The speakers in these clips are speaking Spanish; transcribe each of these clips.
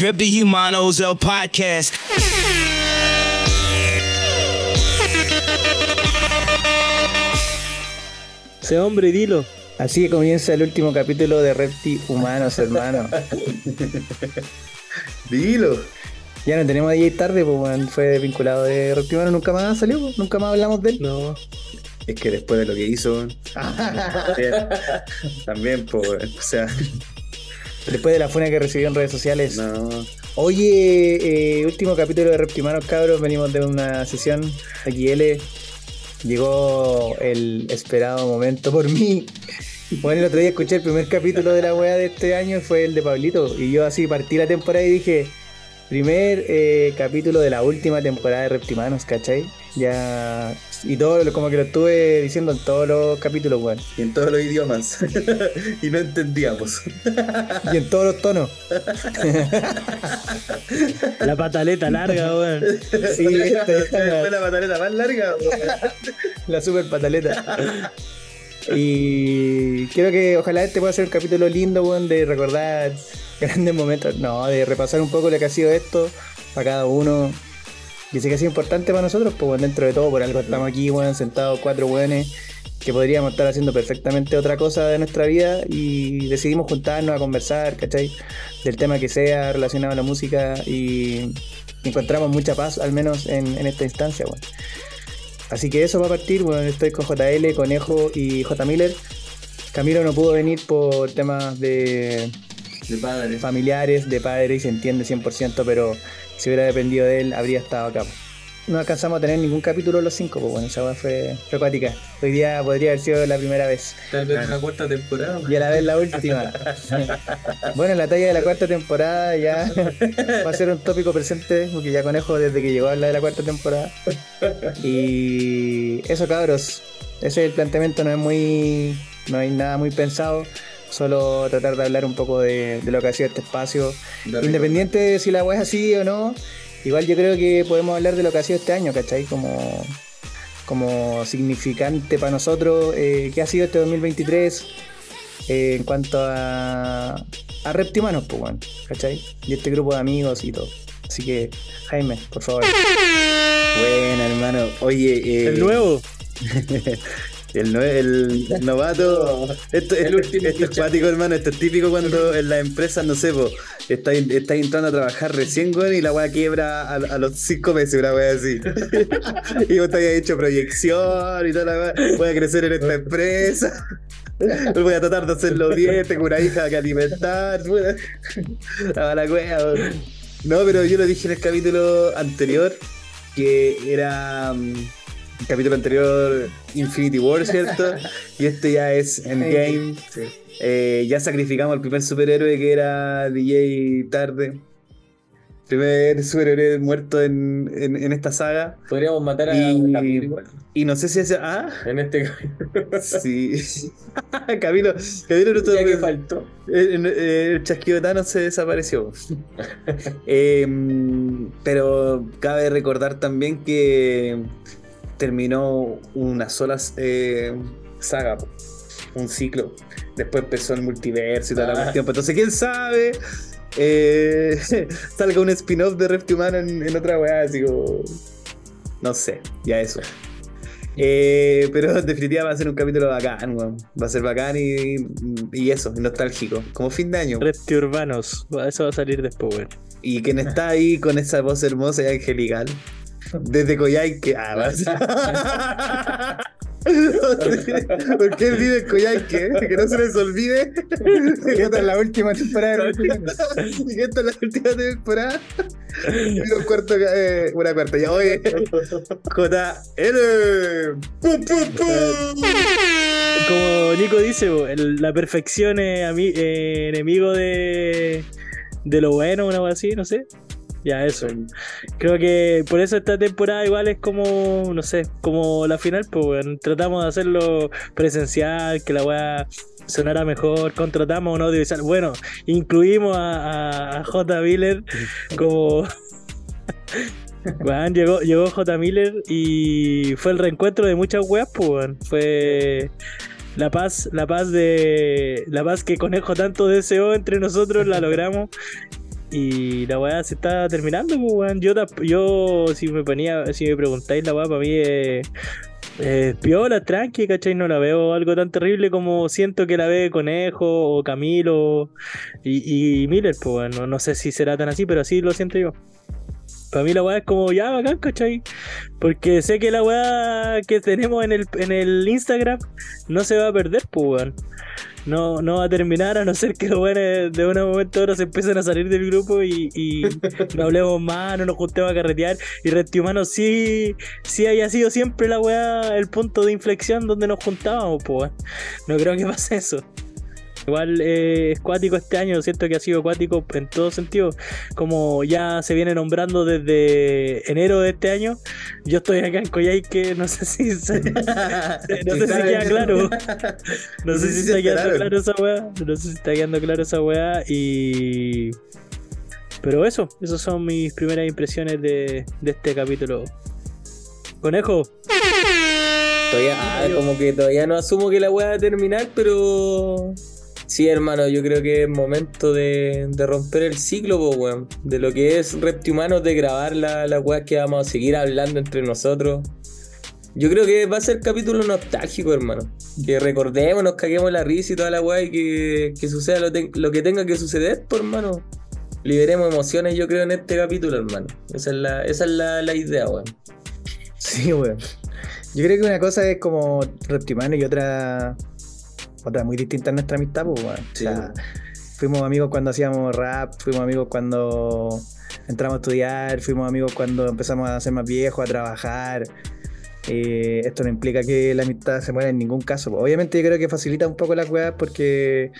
Rip the Humanos, el podcast. Ese hombre, dilo. Así que comienza el último capítulo de Repti Humanos, hermano. Dilo. Ya no tenemos DJ tarde, pues bueno, fue vinculado de Repti Humano, nunca más salió, pues, nunca más hablamos de él. No. Es que después de lo que hizo, también, también, pues, o sea, Después de la funa que recibió en redes sociales. no. Oye, eh, último capítulo de Reptimanos, cabros. Venimos de una sesión XL. Llegó el esperado momento por mí. Bueno, el otro día escuché el primer capítulo de la weá de este año, fue el de Pablito. Y yo así partí la temporada y dije, primer eh, capítulo de la última temporada de Reptimanos, ¿cachai? Ya... Y todo, lo- como que lo estuve diciendo en todos los capítulos, weón. Y en todos los idiomas. y no entendíamos. Y en todos los tonos. La pataleta larga, weón. Sí, esta- esta- Fue la pataleta más larga. La super pataleta. Y creo que ojalá este pueda ser un capítulo lindo, weón, de recordar grandes momentos. No, de repasar un poco lo que ha sido esto para cada uno. Y sé que sido importante para nosotros, pues weón, dentro de todo, por algo estamos aquí, weón, sentados cuatro weones que podríamos estar haciendo perfectamente otra cosa de nuestra vida y decidimos juntarnos a conversar, ¿cachai? Del tema que sea relacionado a la música y encontramos mucha paz, al menos en, en esta instancia, weón. Así que eso va a partir, bueno, estoy con JL, Conejo y J. Miller. Camilo no pudo venir por temas de De padre. familiares, de padre, y se entiende 100%, pero si hubiera dependido de él, habría estado acá. No alcanzamos a tener ningún capítulo los cinco, pues bueno, esa fue, fue acuática. Hoy día podría haber sido la primera vez Tal vez una cuarta temporada. y a la vez la última. bueno, la talla de la cuarta temporada ya va a ser un tópico presente, porque ya Conejo desde que llegó a hablar de la cuarta temporada. Y eso, cabros. Ese es el planteamiento, no es muy. No hay nada muy pensado. Solo tratar de hablar un poco de, de lo que ha sido este espacio. Independiente de si la weá es así o no, igual yo creo que podemos hablar de lo que ha sido este año, ¿cachai? Como, como significante para nosotros, eh, ¿qué ha sido este 2023 eh, en cuanto a, a Reptimanos, pues, bueno, ¿cachai? Y este grupo de amigos y todo. Así que, Jaime, por favor. Bueno, hermano. Oye, eh, El nuevo. El, nue- el novato. Esto, esto- esto es cuático, hermano. Esto es típico cuando en las empresas, no sé, po, estáis estáis entrando a trabajar recién, weón, y la weá quiebra a, a los cinco meses, una weá así. y vos te habías hecho proyección y toda la weá. Voy a crecer en esta empresa. Voy a tratar de hacerlo bien, tengo una hija que alimentar. La weón. No, pero yo lo dije en el capítulo anterior, que era. El capítulo anterior Infinity War, ¿cierto? y este ya es Endgame. Eh, ya sacrificamos al primer superhéroe que era DJ Tarde. Primer superhéroe muerto en, en, en esta saga. Podríamos matar a Y- Camilo Y no sé si es. Ah, en este capítulo. sí. Camilo, Camilo no Ya que faltó. el, el- el chasquido de Thanos se desapareció. Eh, pero cabe recordar también que terminó una sola eh, saga, un ciclo. Después empezó el multiverso y toda la Ah. cuestión. Pero Entonces, quién sabe. eh, salga un spin-off de Reptimano en, en otra weá, así como. No sé, ya eso. Eh, pero en definitiva va a ser un capítulo bacán, weón. Va a ser bacán y, y eso, nostálgico. Como fin de año. Repti Urbanos. Eso va a salir después, weón. Y quien está ahí con esa voz hermosa y angelical. Desde Coyhaique. Ah, vas. ¿Por qué él vive en Coyhaique? Que no se les olvide. Y esta es la última temporada. Y que esta es la última temporada. Y un cuarto, eh, una cuarta. Ya, oye. JL. ¡Pum, pum, pum! Como Nico dice, la perfección es eh, enemigo de, de lo bueno, una cosa así, no sé. Ya, eso. Creo que por eso esta temporada igual es como, no sé, como la final, pues. Tratamos de hacerlo presencial, que la weá sonara mejor, contratamos un audiovisual. Bueno, incluimos a, J. Miller como. Weón, llegó, llegó J. Miller y fue el reencuentro de muchas weas, pues. Fue la paz, la paz de. La paz que Conejo tanto deseó entre nosotros, la logramos. Y la weá se está terminando, pues, weón. Yo, yo, si me ponía, si me preguntáis, la weá para mí es. Eh, piola, tranqui, ¿cachai? No la veo algo tan terrible como siento que la ve Conejo o Camilo y, y Miller, pues bueno, no sé si será tan así, pero así lo siento yo. Para mí la weá es como ya bacán, ¿cachai? Porque sé que la weá que tenemos en el, en el Instagram no se va a perder, pues weón. No, no va a terminar a no ser que los weones de un momento a otro se empiecen a salir del grupo y, y no hablemos más, no nos juntemos a carretear. Y Resti Humano sí, sí haya sido siempre la weá, el punto de inflexión donde nos juntábamos, pues weón. No creo que pase eso. Igual eh, es cuático este año, siento que ha sido cuático en todo sentido. Como ya se viene nombrando desde enero de este año, yo estoy acá en Coyhaique, no sé si se- no sé si queda claro. No sé si está quedando claro esa weá. No sé si está quedando claro esa weá. Y. Pero eso, esas son mis primeras impresiones de, de este capítulo. Conejo, Todavía, ah, como que todavía no asumo que la weá va a terminar, pero. Sí, hermano, yo creo que es momento de, de romper el ciclo, po, weón. De lo que es Reptihumanos, de grabar la, la weá que vamos a seguir hablando entre nosotros. Yo creo que va a ser capítulo nostálgico, hermano. Que recordemos, nos caguemos la risa y toda la weá y que, que suceda lo, lo que tenga que suceder, pues, hermano. Liberemos emociones, yo creo, en este capítulo, hermano. Esa es la, esa es la, la idea, weón. Sí, weón. Yo creo que una cosa es como Reptimano y otra. Otra muy distinta en nuestra amistad, pues. Sí, o sea, fuimos amigos cuando hacíamos rap, fuimos amigos cuando entramos a estudiar, fuimos amigos cuando empezamos a ser más viejos, a trabajar. Eh, esto no implica que la amistad se muera en ningún caso. pues. Obviamente yo creo que facilita un poco las weas porque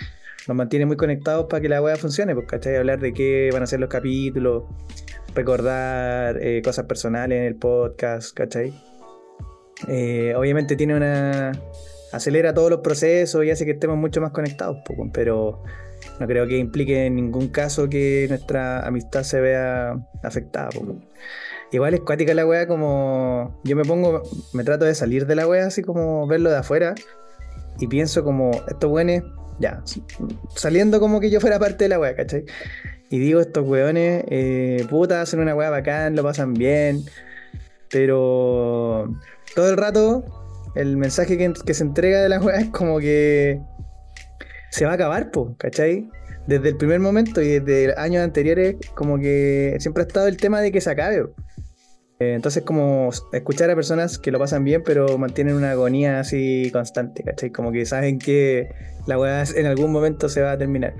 nos mantiene muy conectados para que la wea funcione, pues, ¿cachai? Hablar de qué van a ser los capítulos, recordar eh, cosas personales en el podcast, ¿cachai? Eh, obviamente tiene una... acelera todos los procesos y hace que estemos mucho más conectados, weón, pero no creo que implique en ningún caso que nuestra amistad se vea afectada. Igual es cuática la wea como... Yo me pongo, me trato de salir de la wea así como verlo de afuera y pienso como, estos weones, ya, saliendo como que yo fuera parte de la wea, ¿cachai? Y digo, estos weones, eh, puta, hacen una wea bacán, lo pasan bien, pero todo el rato el mensaje que, que se entrega de la wea es como que se va a acabar, po, ¿cachai? Desde el primer momento y desde años anteriores, como que siempre ha estado el tema de que se acabe. Eh, Entonces, como escuchar a personas que lo pasan bien, pero mantienen una agonía así constante, ¿cachai? Como que saben que la weá en algún momento se va a terminar.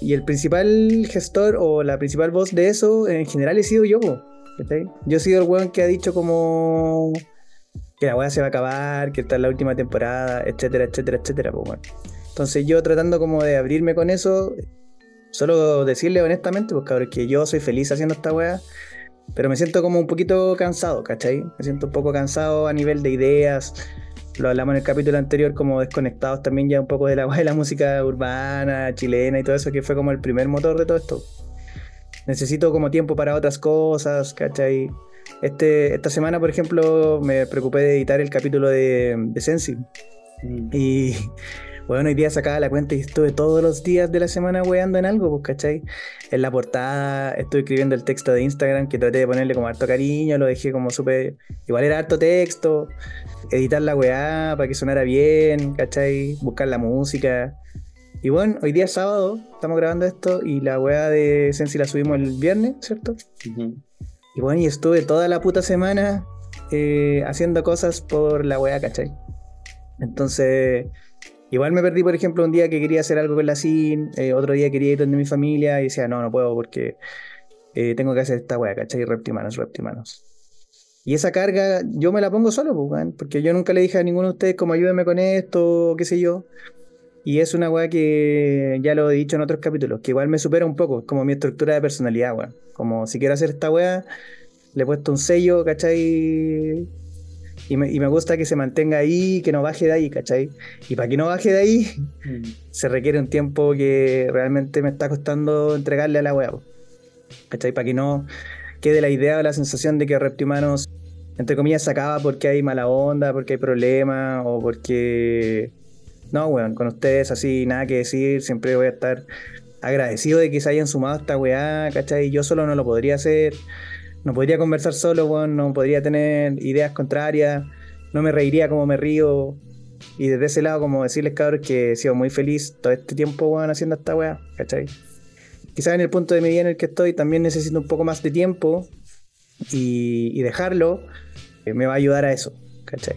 Y el principal gestor o la principal voz de eso, en general, he sido yo, ¿cachai? Yo he sido el weón que ha dicho como que la weá se va a acabar, que esta es la última temporada, etcétera, etcétera, etcétera, pues bueno. Entonces yo tratando como de abrirme con eso, solo decirle honestamente, pues cabrón, que yo soy feliz haciendo esta weá, pero me siento como un poquito cansado, ¿cachai? Me siento un poco cansado a nivel de ideas. Lo hablamos en el capítulo anterior, como desconectados también ya un poco de la, de la música urbana, chilena y todo eso, que fue como el primer motor de todo esto. Necesito como tiempo para otras cosas, ¿cachai? Este, esta semana, por ejemplo, me preocupé de editar el capítulo de, de Sensi. Y bueno, hoy día sacaba la cuenta y estuve todos los días de la semana weando en algo, pues, ¿cachai? En la portada, estuve escribiendo el texto de Instagram que traté de ponerle como harto cariño, lo dejé como súper. Igual era harto texto, editar la weá para que sonara bien, ¿cachai? Buscar la música. Y bueno, hoy día es sábado, estamos grabando esto y la weá de Sensi la subimos el viernes, ¿cierto? Y bueno, y estuve toda la puta semana eh, haciendo cosas por la weá, ¿cachai? Entonces, igual me perdí, por ejemplo, un día que quería hacer algo con la SIN, eh, otro día quería ir donde mi familia y decía, no, no puedo porque eh, tengo que hacer esta weá, ¿cachai? Reptimanos, reptimanos. Y esa carga yo me la pongo solo, pues, porque yo nunca le dije a ninguno de ustedes como ayúdame con esto, qué sé yo. Y es una weá que ya lo he dicho en otros capítulos, que igual me supera un poco, como mi estructura de personalidad, weón. Como si quiero hacer esta weá, le he puesto un sello, ¿cachai? Y me, y me gusta que se mantenga ahí, que no baje de ahí, ¿cachai? Y para que no baje de ahí, se requiere un tiempo que realmente me está costando entregarle a la weá. ¿cachai? Para que no quede la idea o la sensación de que Reptimanos, entre comillas, se acaba porque hay mala onda, porque hay problemas o porque. No, weón, con ustedes así, nada que decir, siempre voy a estar agradecido de que se hayan sumado a esta weá, ¿cachai? Yo solo no lo podría hacer, no podría conversar solo, weón, no podría tener ideas contrarias, no me reiría como me río. Y desde ese lado, como decirles, cabros, que he sido muy feliz todo este tiempo, weón, haciendo esta weá, ¿cachai? Quizás en el punto de mi vida en el que estoy también necesito un poco más de tiempo y, dejarlo eh, me va a ayudar a eso, ¿cachai?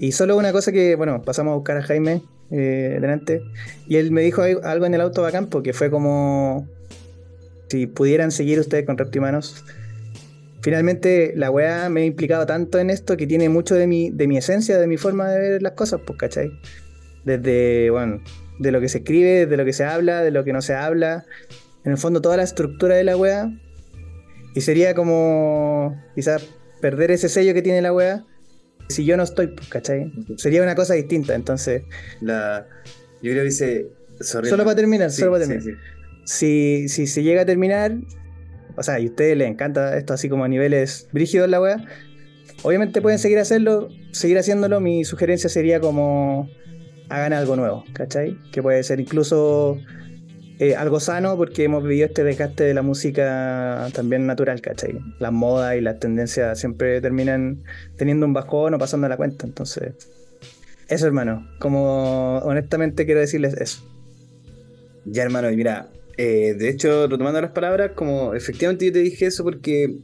Y solo una cosa que, bueno, pasamos a buscar a Jaime eh, delante y él me dijo al- algo en el auto bacán porque fue como si pudieran seguir ustedes con Reptimanos. Finalmente la weá me ha implicado tanto en esto que tiene mucho de mi, de mi esencia, de mi forma de ver las cosas, pues, ¿cachai? Desde, bueno, de lo que se escribe, de lo que se habla, de lo que no se habla. En el fondo toda la estructura de la weá. Y sería como quizás perder ese sello que tiene la weá si yo no estoy, pues, ¿cachai? Sería una cosa distinta, entonces... La, yo creo que dice. sorry, Solo para terminar, Sí, solo para sí, terminar. sí. Si, si se llega a terminar, o sea, y a ustedes les encanta esto así como a niveles brígidos la weá, obviamente pueden seguir hacerlo, seguir haciéndolo. Mi sugerencia sería como hagan algo nuevo, ¿cachai? Que puede ser incluso eh, algo sano porque hemos vivido este desgaste de la música también natural, ¿cachai? Las modas y las tendencias siempre terminan teniendo un bajón o pasando la cuenta, entonces... Eso, hermano, como honestamente quiero decirles eso. Ya, hermano, y mira, eh, de hecho, retomando las palabras, como efectivamente yo te dije eso porque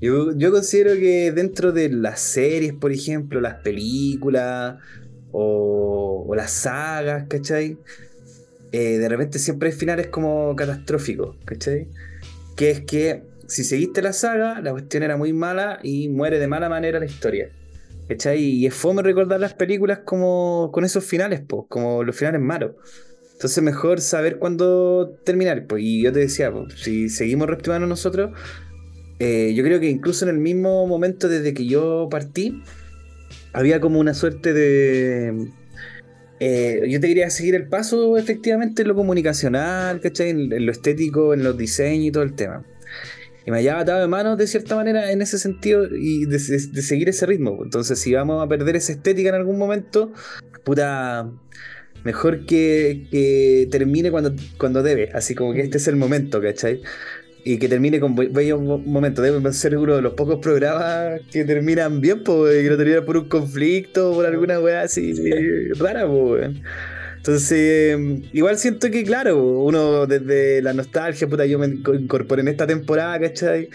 yo, yo considero que dentro de las series, por ejemplo, las películas o, o las sagas, ¿cachai? Eh, de repente siempre hay finales como catastróficos, ¿cachai? Que es que si seguiste la saga, la cuestión era muy mala y muere de mala manera la historia. ¿Cachai? Y es fome recordar las películas como con esos finales, pues, como los finales malos. Entonces mejor saber cuándo terminar. Pues, y yo te decía, si seguimos reptimando nosotros, eh, yo creo que incluso en el mismo momento desde que yo partí, había como una suerte de... eh, yo te quería seguir el paso efectivamente en lo comunicacional, ¿cachai? En, en lo estético, en los diseños y todo el tema. Y me hallaba atado de manos de cierta manera en ese sentido y de, de- de seguir ese ritmo. Entonces si vamos a perder esa estética en algún momento, puta mejor que, que termine cuando, cuando debe, así como que este es el momento, ¿cachai? Y que termine con bellos mo- momentos. Debe ser uno de los pocos programas que terminan bien, pues, que no terminan por un conflicto o por alguna weá así rara, pues. Entonces, igual siento que, claro, uno desde la nostalgia, puta, yo me inco- incorporé en esta temporada, ¿cachai?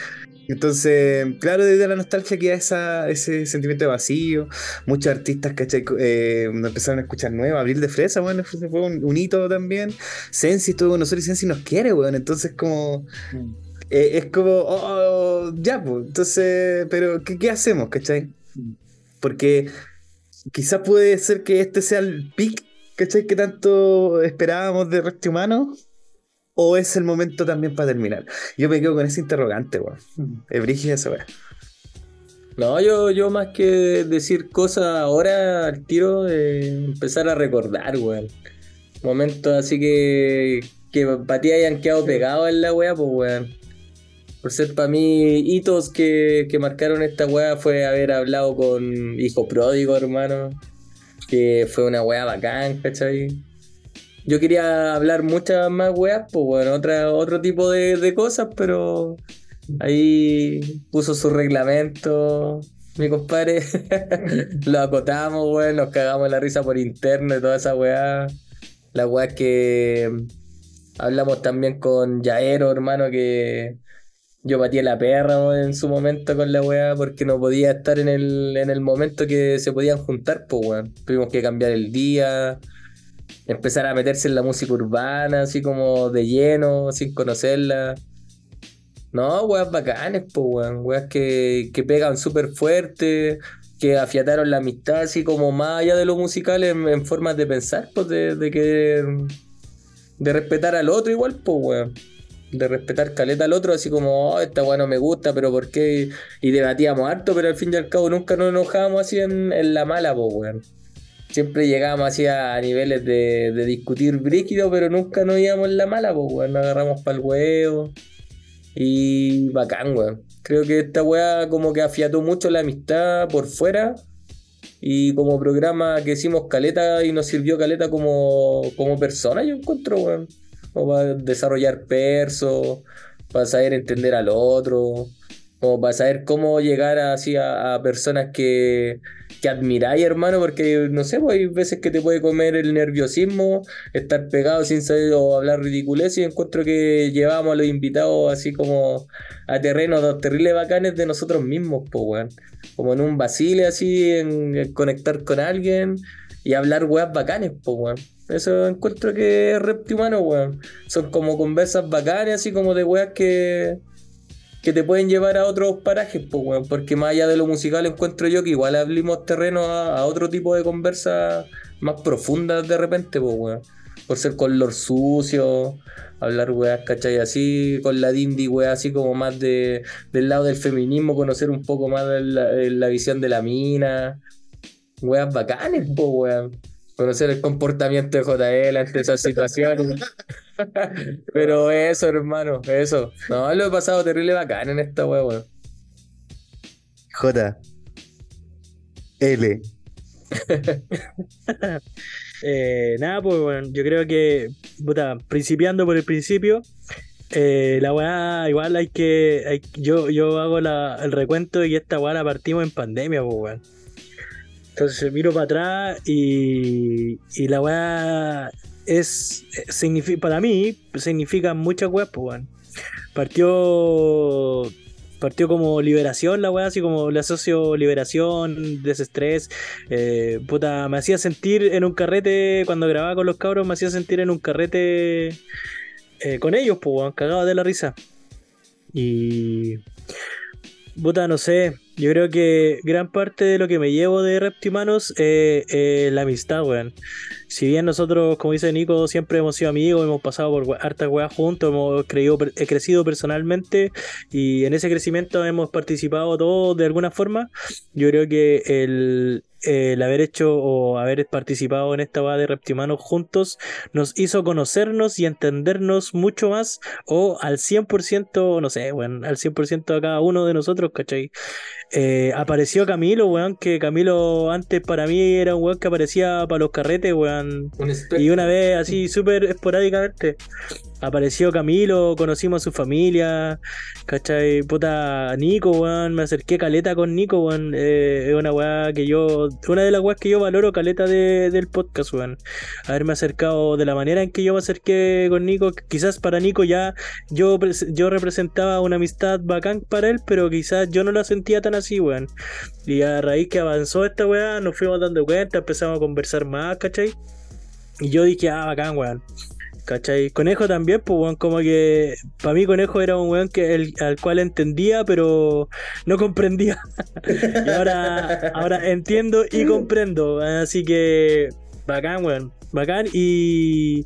Entonces, claro, desde la nostalgia queda esa, ese sentimiento de vacío. Muchos artistas, ¿cachai? Eh, nos empezaron a escuchar nuevos. Abril de Fresa, bueno, fue fue un, un hito también. Sensi estuvo con nosotros y Sensi nos quiere, weón. Entonces, como. eh, es como, oh, ya, pues. Entonces, pero, ¿qué, qué hacemos, cachai? Porque quizás puede ser que este sea el pic, ¿cachai? Que tanto esperábamos de Reste Humano. ¿O es el momento también para terminar? Yo me quedo con ese interrogante, weón. Es brígida esa weá. No, yo, yo más que decir cosas ahora al tiro de empezar a recordar, weón. Momentos así que, que para ti hayan quedado pegados en la weá, pues weón. Por ser para mí hitos que, que marcaron esta weá fue haber hablado con Hijo Pródigo, hermano. Que fue una weá bacán, ¿cachai? Yo quería hablar muchas más weas, pues bueno, otra, otro tipo de, de cosas, pero Ahí puso su reglamento, mi compadre. Lo acotamos, weón, nos cagamos la risa por interno y toda esa weá. La weá que hablamos también con Yaero, hermano, que yo batí a la perra weón, en su momento con la weá porque no podía estar en el, en el momento que se podían juntar, pues weón. Tuvimos que cambiar el día, empezar a meterse en la música urbana, así como de lleno, sin conocerla. No, weas bacanes, pues, weón. Weas que, que pegan súper fuerte, que afiataron la amistad, así como más allá de lo musical, en, formas de pensar, pues, de, de que. de respetar al otro igual, pues, weón. De respetar caleta al otro, así como, oh, esta weá no me gusta, pero ¿por qué? Y debatíamos harto, pero al fin y al cabo nunca nos enojábamos así en, en la mala, pues, weón. Siempre llegábamos así a niveles de, de discutir brígido, pero nunca nos íbamos en la mala, pues, weón. Nos agarramos para el huevo. Y bacán, weón. Creo que esta weá como que afiató mucho la amistad por fuera. Y como programa que hicimos caleta y nos sirvió caleta como, como persona, yo encuentro, weón. como para desarrollar perso, para saber entender al otro, como para saber cómo llegar así a personas que, que admiráis, hermano, porque no sé, pues hay veces que te puede comer el nerviosismo, estar pegado sin saber o hablar ridiculez y encuentro que llevamos a los invitados así como a terrenos terribles bacanes de nosotros mismos, pues, weón. Como en un vacile así, en, en conectar con alguien y hablar weas bacanes, pues, weón. Eso encuentro que es reptimano, weón. Son como conversas bacanes, así como de weas que, que te pueden llevar a otros parajes. Porque más allá de lo musical encuentro yo que igual abrimos terreno a, otro tipo de conversas más profundas de repente, pues. Por ser color sucio, hablar weas, ¿cachai? Así, con la Dindy, weas, así como más de, del lado del feminismo, conocer un poco más la visión de la mina. Weas bacanes, pues, weón. Conocer el comportamiento de JL ante esas situaciones. Pero eso, hermano, eso. No, lo he pasado terrible bacán en esta wea, weón. J. L. Eh, nada, pues bueno, yo creo que, puta, principiando por el principio, eh, la weá igual hay que, hay- yo, yo hago la- el recuento y esta weá la partimos en pandemia, pues weón. Entonces miro para atrás y, y la weá es, significa, para mí, significa muchas weas, pues weón. Partió partió como liberación la weá, así como le asocio liberación, desestrés. Eh, puta, me hacía sentir en un carrete, cuando grababa con los cabros, me hacía sentir en un carrete eh, con ellos, pues, cagado de la risa. Y. Puta, no sé. Yo creo que gran parte de lo que me llevo de Reptimanos es la amistad, weón. Si bien nosotros, como dice Nico, siempre hemos sido amigos, hemos pasado por hartas weas juntos, hemos creído, he crecido personalmente y en ese crecimiento hemos participado todos de alguna forma. Yo creo que el, el haber hecho o haber participado en esta wea de Reptimanos juntos nos hizo conocernos y entendernos mucho más o al 100%, no sé, bueno, al 100% a cada uno de nosotros, ¿cachai? Eh, apareció Camilo, weón, que Camilo antes para mí era un weón que aparecía para los carretes, weón. Un Y una vez así súper esporádicamente apareció Camilo, conocimos a su familia, ¿cachai? Puta, Nico, weón, me acerqué caleta con Nico, weón. eh, es una weá que yo, una de las weas que yo valoro caleta de- del podcast, weón. Haberme acercado de la manera en que yo me acerqué con Nico, quizás para Nico ya yo, yo representaba una amistad bacán para él, pero quizás yo no la sentía tan así, weón. Y a raíz que avanzó esta weá, nos fuimos dando cuenta, empezamos a conversar más, ¿cachai? Y yo dije, ah, bacán, weón. ¿Cachai? Conejo también, pues, weón, como que para mí Conejo era un weón que el, al cual entendía, pero no comprendía. y ahora, ahora entiendo y comprendo. Así que, bacán, weón, bacán. Y,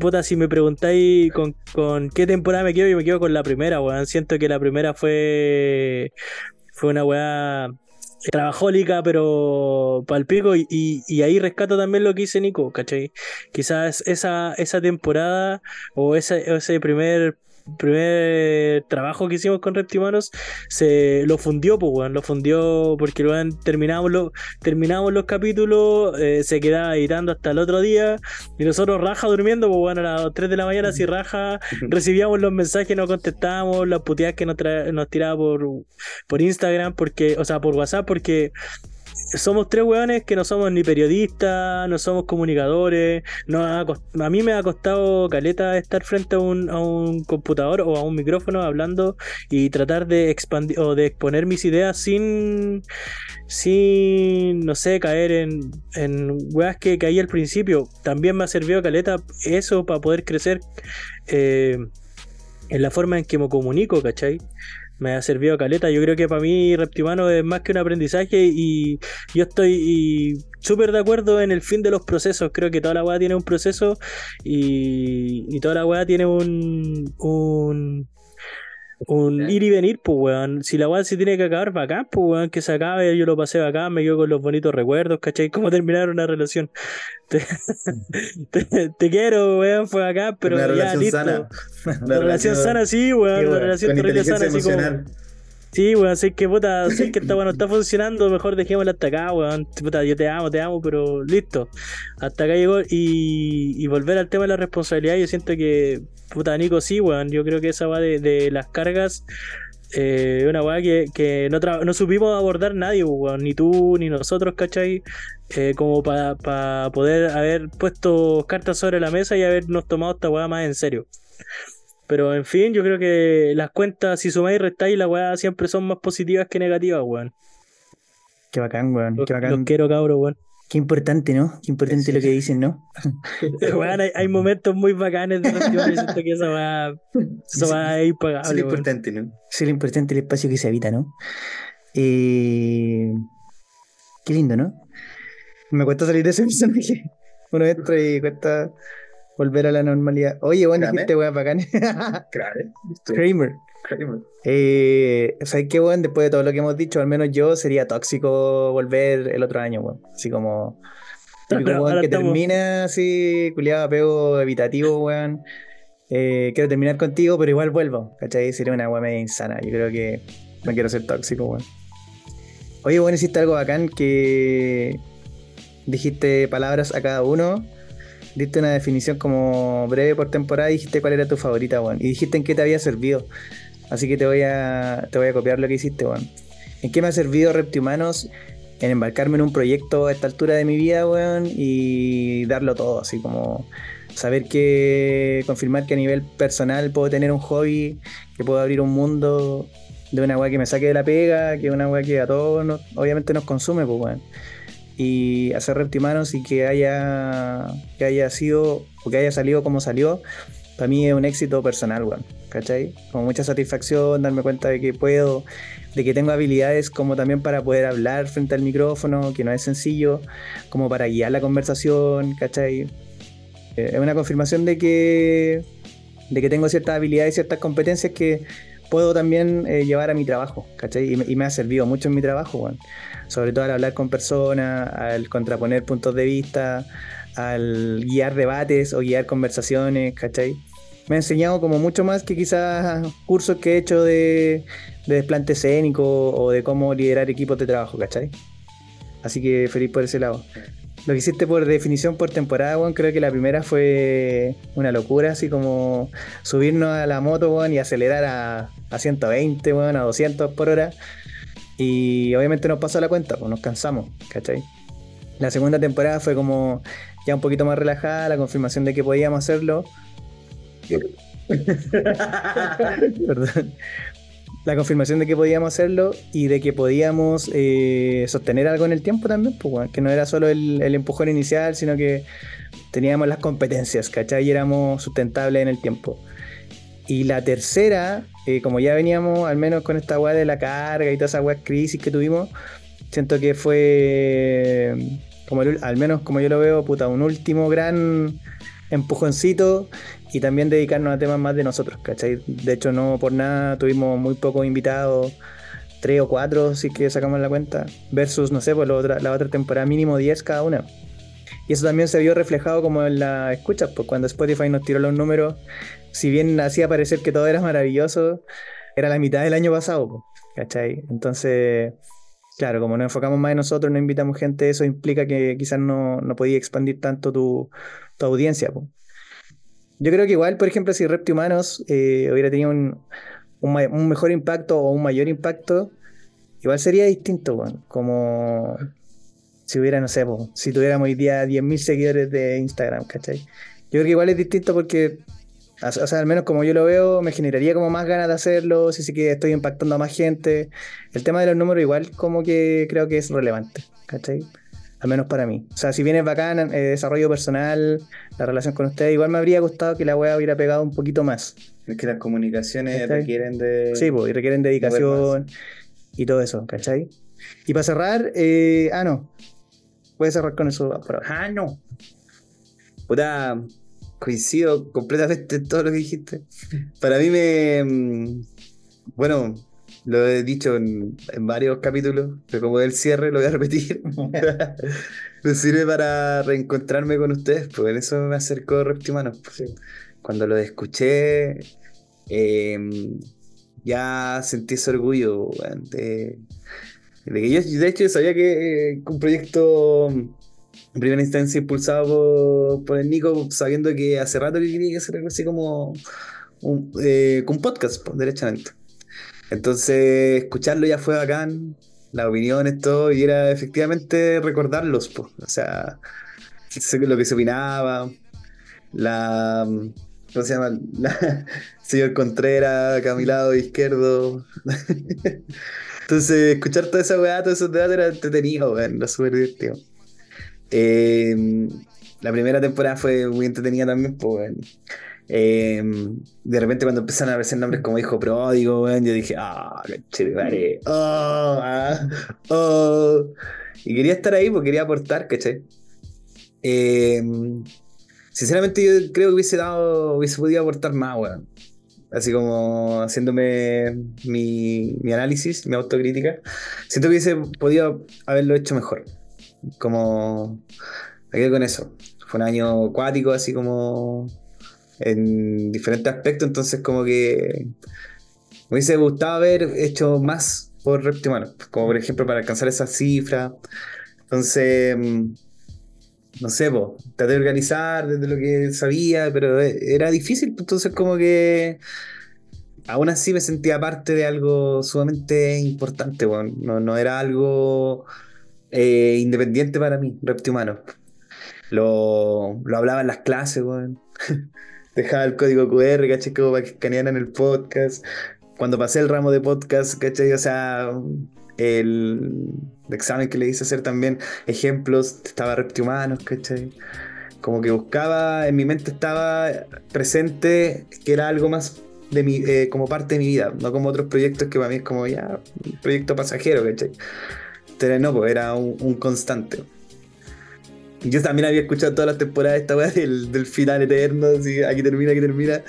puta, si me preguntáis con, con qué temporada me quedo, yo me quedo con la primera, weón. Siento que la primera fue, fue una weá trabajólica, pero palpico y, y, y ahí rescato también lo que dice Nico, ¿cachai? Quizás esa, esa temporada o ese, ese primer primer trabajo que hicimos con Reptimanos se lo fundió, pues weón, lo fundió porque luego terminamos los, terminamos los capítulos, eh, se quedaba editando hasta el otro día y nosotros raja durmiendo, pues bueno, a las 3 de la mañana así raja, recibíamos los mensajes, no contestábamos, las puteadas que nos, nos tiraba por, por Instagram, porque, o sea, por WhatsApp, porque somos tres weones que no somos ni periodistas, no somos comunicadores. A mí me ha costado caleta estar frente a un, a un computador o a un micrófono hablando y tratar de expandir o de exponer mis ideas sin, sin no sé, caer en, en weas que caí al principio. También me ha servido caleta eso para poder crecer eh, en la forma en que me comunico, ¿cachai? Me ha servido caleta. Yo creo que para mí Reptimano es más que un aprendizaje y yo estoy súper de acuerdo en el fin de los procesos. Creo que toda la weá tiene un proceso y, toda la weá tiene un, un ir y venir, pues weón. Si la weá se tiene que acabar, bacán, pues weón, que se acabe. Yo lo pasé bacán, me quedo con los bonitos recuerdos, ¿cachai? Cómo terminar una relación. Te, te- te quiero, weón, fue acá, pero Una ya relación listo. sana. Una relación sana, sí, weón. Una relación terrible sana, así como. Sí, weón, sé que puta, sé que esta weón no está funcionando, mejor dejémosla hasta acá, weón. Puta, yo te amo, te amo, pero listo. Hasta acá llegó. Y, volver al tema de la responsabilidad, yo siento que, puta, Nico, sí, weón. Yo creo que esa va de, las cargas. Eh, una weá que, que no, no supimos abordar nadie, weón, ni tú ni nosotros, ¿cachai? Eh, como para poder haber puesto cartas sobre la mesa y habernos tomado esta weá más en serio. Pero en fin, yo creo que las cuentas, si sumáis y restáis, la weá siempre son más positivas que negativas, weón. Qué bacán, weón. Los, Qué bacán. los quiero, cabros, weón. Qué importante, ¿no? Qué importante lo que dicen, ¿no? Weón, hay, hay momentos muy bacanes de y siento que esa weá, esa weá es Eso es lo importante, ¿no? Eso es lo importante, el espacio que se habita, ¿no? Eh, Qué lindo, ¿no? Me cuesta salir de ese personaje. Uno entra y cuesta volver a la normalidad. Oye, bueno, dijiste weón bacán. Claro. Kramer. Eh, ¿Sabes qué, weón? Después de todo lo que hemos dicho, al menos yo sería tóxico volver el otro año, weón. Así como. Típico weón que estamos- termina así, culiado, apego evitativo, weón. Eh, quiero terminar contigo, pero igual vuelvo, ¿cachai? Sería una weón media insana. Yo creo que no quiero ser tóxico, weón. Oye, weón, hiciste algo bacán que dijiste palabras a cada uno. Diste una definición como breve por temporada y dijiste cuál era tu favorita, weón. Y dijiste en qué te había servido. Así que te voy a, te voy a copiar lo que hiciste, weón. ¿En qué me ha servido Reptihumanos? En embarcarme en un proyecto a esta altura de mi vida, weón, y darlo todo, así como saber que, confirmar que a nivel personal puedo tener un hobby, que puedo abrir un mundo de una weá que me saque de la pega, que es una weá que a todos nos- obviamente nos consume, pues weón. Y hacer Reptihumanos y que haya, que haya sido, o que haya salido como salió, para mí es un éxito personal, weón. ¿Cachai? Con mucha satisfacción, darme cuenta de que puedo, de que tengo habilidades como también para poder hablar frente al micrófono, que no es sencillo, como para guiar la conversación, ¿cachai? Eh, es una confirmación de que, de que tengo ciertas habilidades y ciertas competencias que puedo también eh, llevar a mi trabajo, ¿cachai? Y me, y me ha servido mucho en mi trabajo. Sobre todo al hablar con personas, al contraponer puntos de vista, al guiar debates o guiar conversaciones, ¿cachai? Me ha enseñado como mucho más que quizás cursos que he hecho de, de desplante escénico o de cómo liderar equipos de trabajo, ¿cachai? Así que feliz por ese lado. Lo que hiciste por definición por temporada, weón, creo que la primera fue una locura, así como subirnos a la moto, weón, y acelerar a, a 120, weón, a 200 por hora. Y obviamente nos pasó la cuenta, pues nos cansamos, ¿cachai? La segunda temporada fue como ya un poquito más relajada, la confirmación de que podíamos hacerlo. Perdón. La confirmación de que podíamos hacerlo y de que podíamos eh, sostener algo en el tiempo también, pues, que no era solo el, empujón inicial, sino que teníamos las competencias, ¿cachai? Y éramos sustentables en el tiempo. Y la tercera, eh, como ya veníamos al menos con esta weá de la carga y toda esa weá crisis que tuvimos, siento que fue, como al menos como yo lo veo, puta, un último gran empujoncito y también dedicarnos a temas más de nosotros, ¿cachai? De hecho, no por nada tuvimos muy pocos invitados, tres o cuatro, si que sacamos la cuenta, versus, no sé, por la otra, la otra temporada mínimo 10 cada una. Y eso también se vio reflejado como en la escucha, pues cuando Spotify nos tiró los números, si bien hacía parecer que todo era maravilloso, era la mitad del año pasado, pues, ¿cachai? Entonces, claro, como nos enfocamos más en nosotros, no invitamos gente, eso implica que quizás no, no podía expandir tanto tu, tu audiencia, pues. Yo creo que igual, por ejemplo, si Reptihumanos eh, hubiera tenido un, un, mejor impacto o un mayor impacto, igual sería distinto. Como si hubiera, no sé, si tuviéramos hoy día 10.000 seguidores de Instagram, ¿cachai? Yo creo que igual es distinto porque, o sea, al menos como yo lo veo, me generaría como más ganas de hacerlo, si sí que estoy impactando a más gente. El tema de los números igual como que creo que es relevante, ¿cachai? Al menos para mí. O sea, si bien es bacán, eh, desarrollo personal, la relación con ustedes, igual me habría gustado que la wea hubiera pegado un poquito más. Es que las comunicaciones ¿Cachai? requieren de. Sí, pues, y requieren dedicación y todo eso, ¿cachai? Y para cerrar, eh, ah, no. Puedes cerrar con eso por ahora. Ah, no. Puta, coincido completamente en todo lo que dijiste. Para mí me. mm, Bueno, lo he dicho en, en varios capítulos, pero como el cierre lo voy a repetir. me sirve para reencontrarme con ustedes, pues en eso me acercó Reptimanos. pues. Cuando lo escuché, eh, ya sentí ese orgullo, de, de que yo, de hecho, yo sabía que eh, un proyecto en primera instancia impulsado por, por el Nico, sabiendo que hace rato que quería hacer algo así como un, eh, un podcast, pues, derechamente. Entonces, escucharlo ya fue bacán, las opiniones, todo, y era efectivamente recordarlos, pues, o sea, lo que se opinaba, la. ¿Cómo se llama? La, señor Contreras, acá a mi lado izquierdo. Entonces, escuchar toda esa weá, todos esos debates era entretenido, weón, era súper divertido. Eh, la primera temporada fue muy entretenida también, pues, weón. Eh, de repente cuando empezaron a aparecer nombres como hijo pródigo, weón, yo dije, ah, vale. Oh, ah, oh. Y quería estar ahí porque quería aportar, ¿cachai? Eh, sinceramente yo creo que hubiese dado, hubiese podido aportar más, weón. Así como haciéndome mi, mi análisis, mi autocrítica. Siento que hubiese podido haberlo hecho mejor. Como... Me quedé con eso. Fue un año acuático, así como en diferentes aspectos, entonces como que me hubiese gustado haber hecho más por Reptimano, como por ejemplo para alcanzar esa cifra. Entonces, no sé, po, traté de organizar desde lo que sabía, pero era difícil, entonces como que aún así me sentía parte de algo sumamente importante, no, no era algo eh, independiente para mí, Reptimano. Lo, lo hablaba en las clases. Dejaba el código QR, ¿cachai? Como para que escanearan el podcast. Cuando pasé el ramo de podcast, ¿cachai? O sea, el examen que le hice hacer también ejemplos, estaba reptihumanos, ¿cachai? Como que buscaba, en mi mente estaba presente que era algo más de mi, eh, como parte de mi vida, no como otros proyectos que para mí es como ya, un proyecto pasajero, ¿cachai? Entonces no, pues era un, un constante. Yo también había escuchado todas las temporadas esta weá del, del final eterno, así, aquí termina, aquí termina.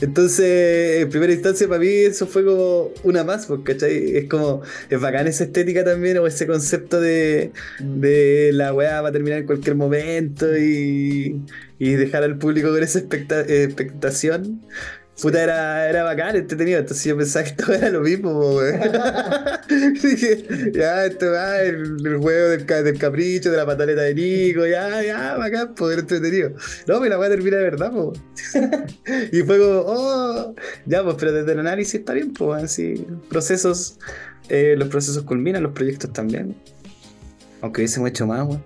Entonces, en primera instancia, para mí eso fue como una más, porque ¿cachai? Es como, es bacán esa estética también, o ese concepto de, de la weá va a terminar en cualquier momento y, y dejar al público con esa expecta- expectación. Puta, era, era bacán, entretenido. Entonces yo pensaba que esto era lo mismo, weón. Dije, ya, esto va, el, el juego del, del capricho, de la pataleta de Nico, ya, ya, bacán, poder entretenido. No, pero la voy a terminar de verdad, po. y fue como, oh, ya, pues, pero desde el análisis está bien, pues, así, procesos, eh, los procesos culminan, los proyectos también. Aunque hubiésemos hecho más, weón.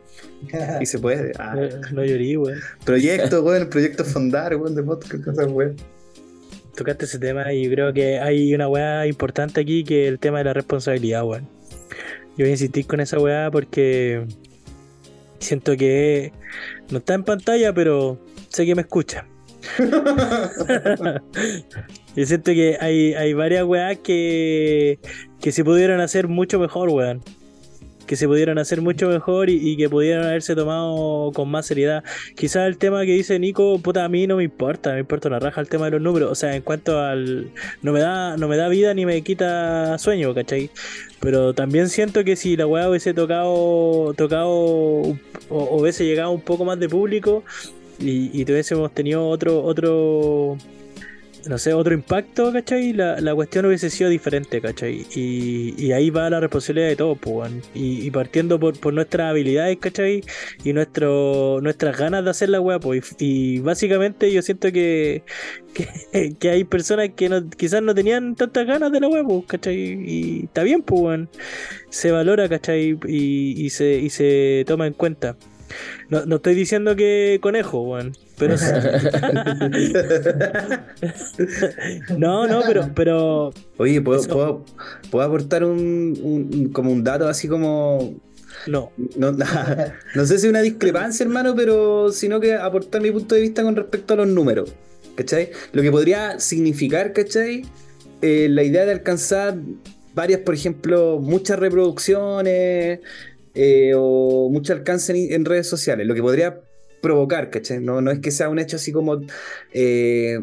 Y se puede. Ah. No, no llorí, weón. Proyecto, weón, el proyecto Fondar, weón, de podcast, cosas, weón. Tocaste ese tema y yo creo que hay una weá importante aquí que es el tema de la responsabilidad, weón. Yo voy a insistir con esa weá porque siento que no está en pantalla, pero sé que me escucha. Yo siento que hay, hay varias weas que, que se pudieron hacer mucho mejor, weón. Que se pudieron hacer mucho mejor y, que pudieron haberse tomado con más seriedad. Quizás el tema que dice Nico, puta, a mí no me importa, me importa una raja el tema de los números. O sea, en cuanto al. No me da, no me da vida ni me quita sueño, ¿cachai? Pero también siento que si la weá hubiese tocado, tocado o, o hubiese llegado un poco más de público y, y tuviésemos tenido otro, otro, no sé, otro impacto, ¿cachai? La, la cuestión hubiese sido diferente, ¿cachai? Y, y ahí va la responsabilidad de todos, pues, y, y partiendo por, por nuestras habilidades, ¿cachai? Y nuestro, nuestras ganas de hacer la weá, pues. Y, básicamente yo siento que, que, hay personas que quizás no tenían tantas ganas de la weá, pues, ¿cachai? Y está bien, pues. Se valora, ¿cachai? Y, y, se, y se toma en cuenta. No, no estoy diciendo que conejo, weón. Pero sí. no, no, pero, pero Oye, ¿puedo, Eso- puedo, puedo aportar un, un- como un dato así como... no. No, no sé si una discrepancia, hermano, pero sino que aportar mi punto de vista con respecto a los números. ¿Cachai? Lo que podría significar, ¿cachai? Eh, la idea de alcanzar varias, por ejemplo, muchas reproducciones eh, o mucho alcance en, en redes sociales. Lo que podría provocar, ¿cachai? No, no es que sea un hecho así como... eh,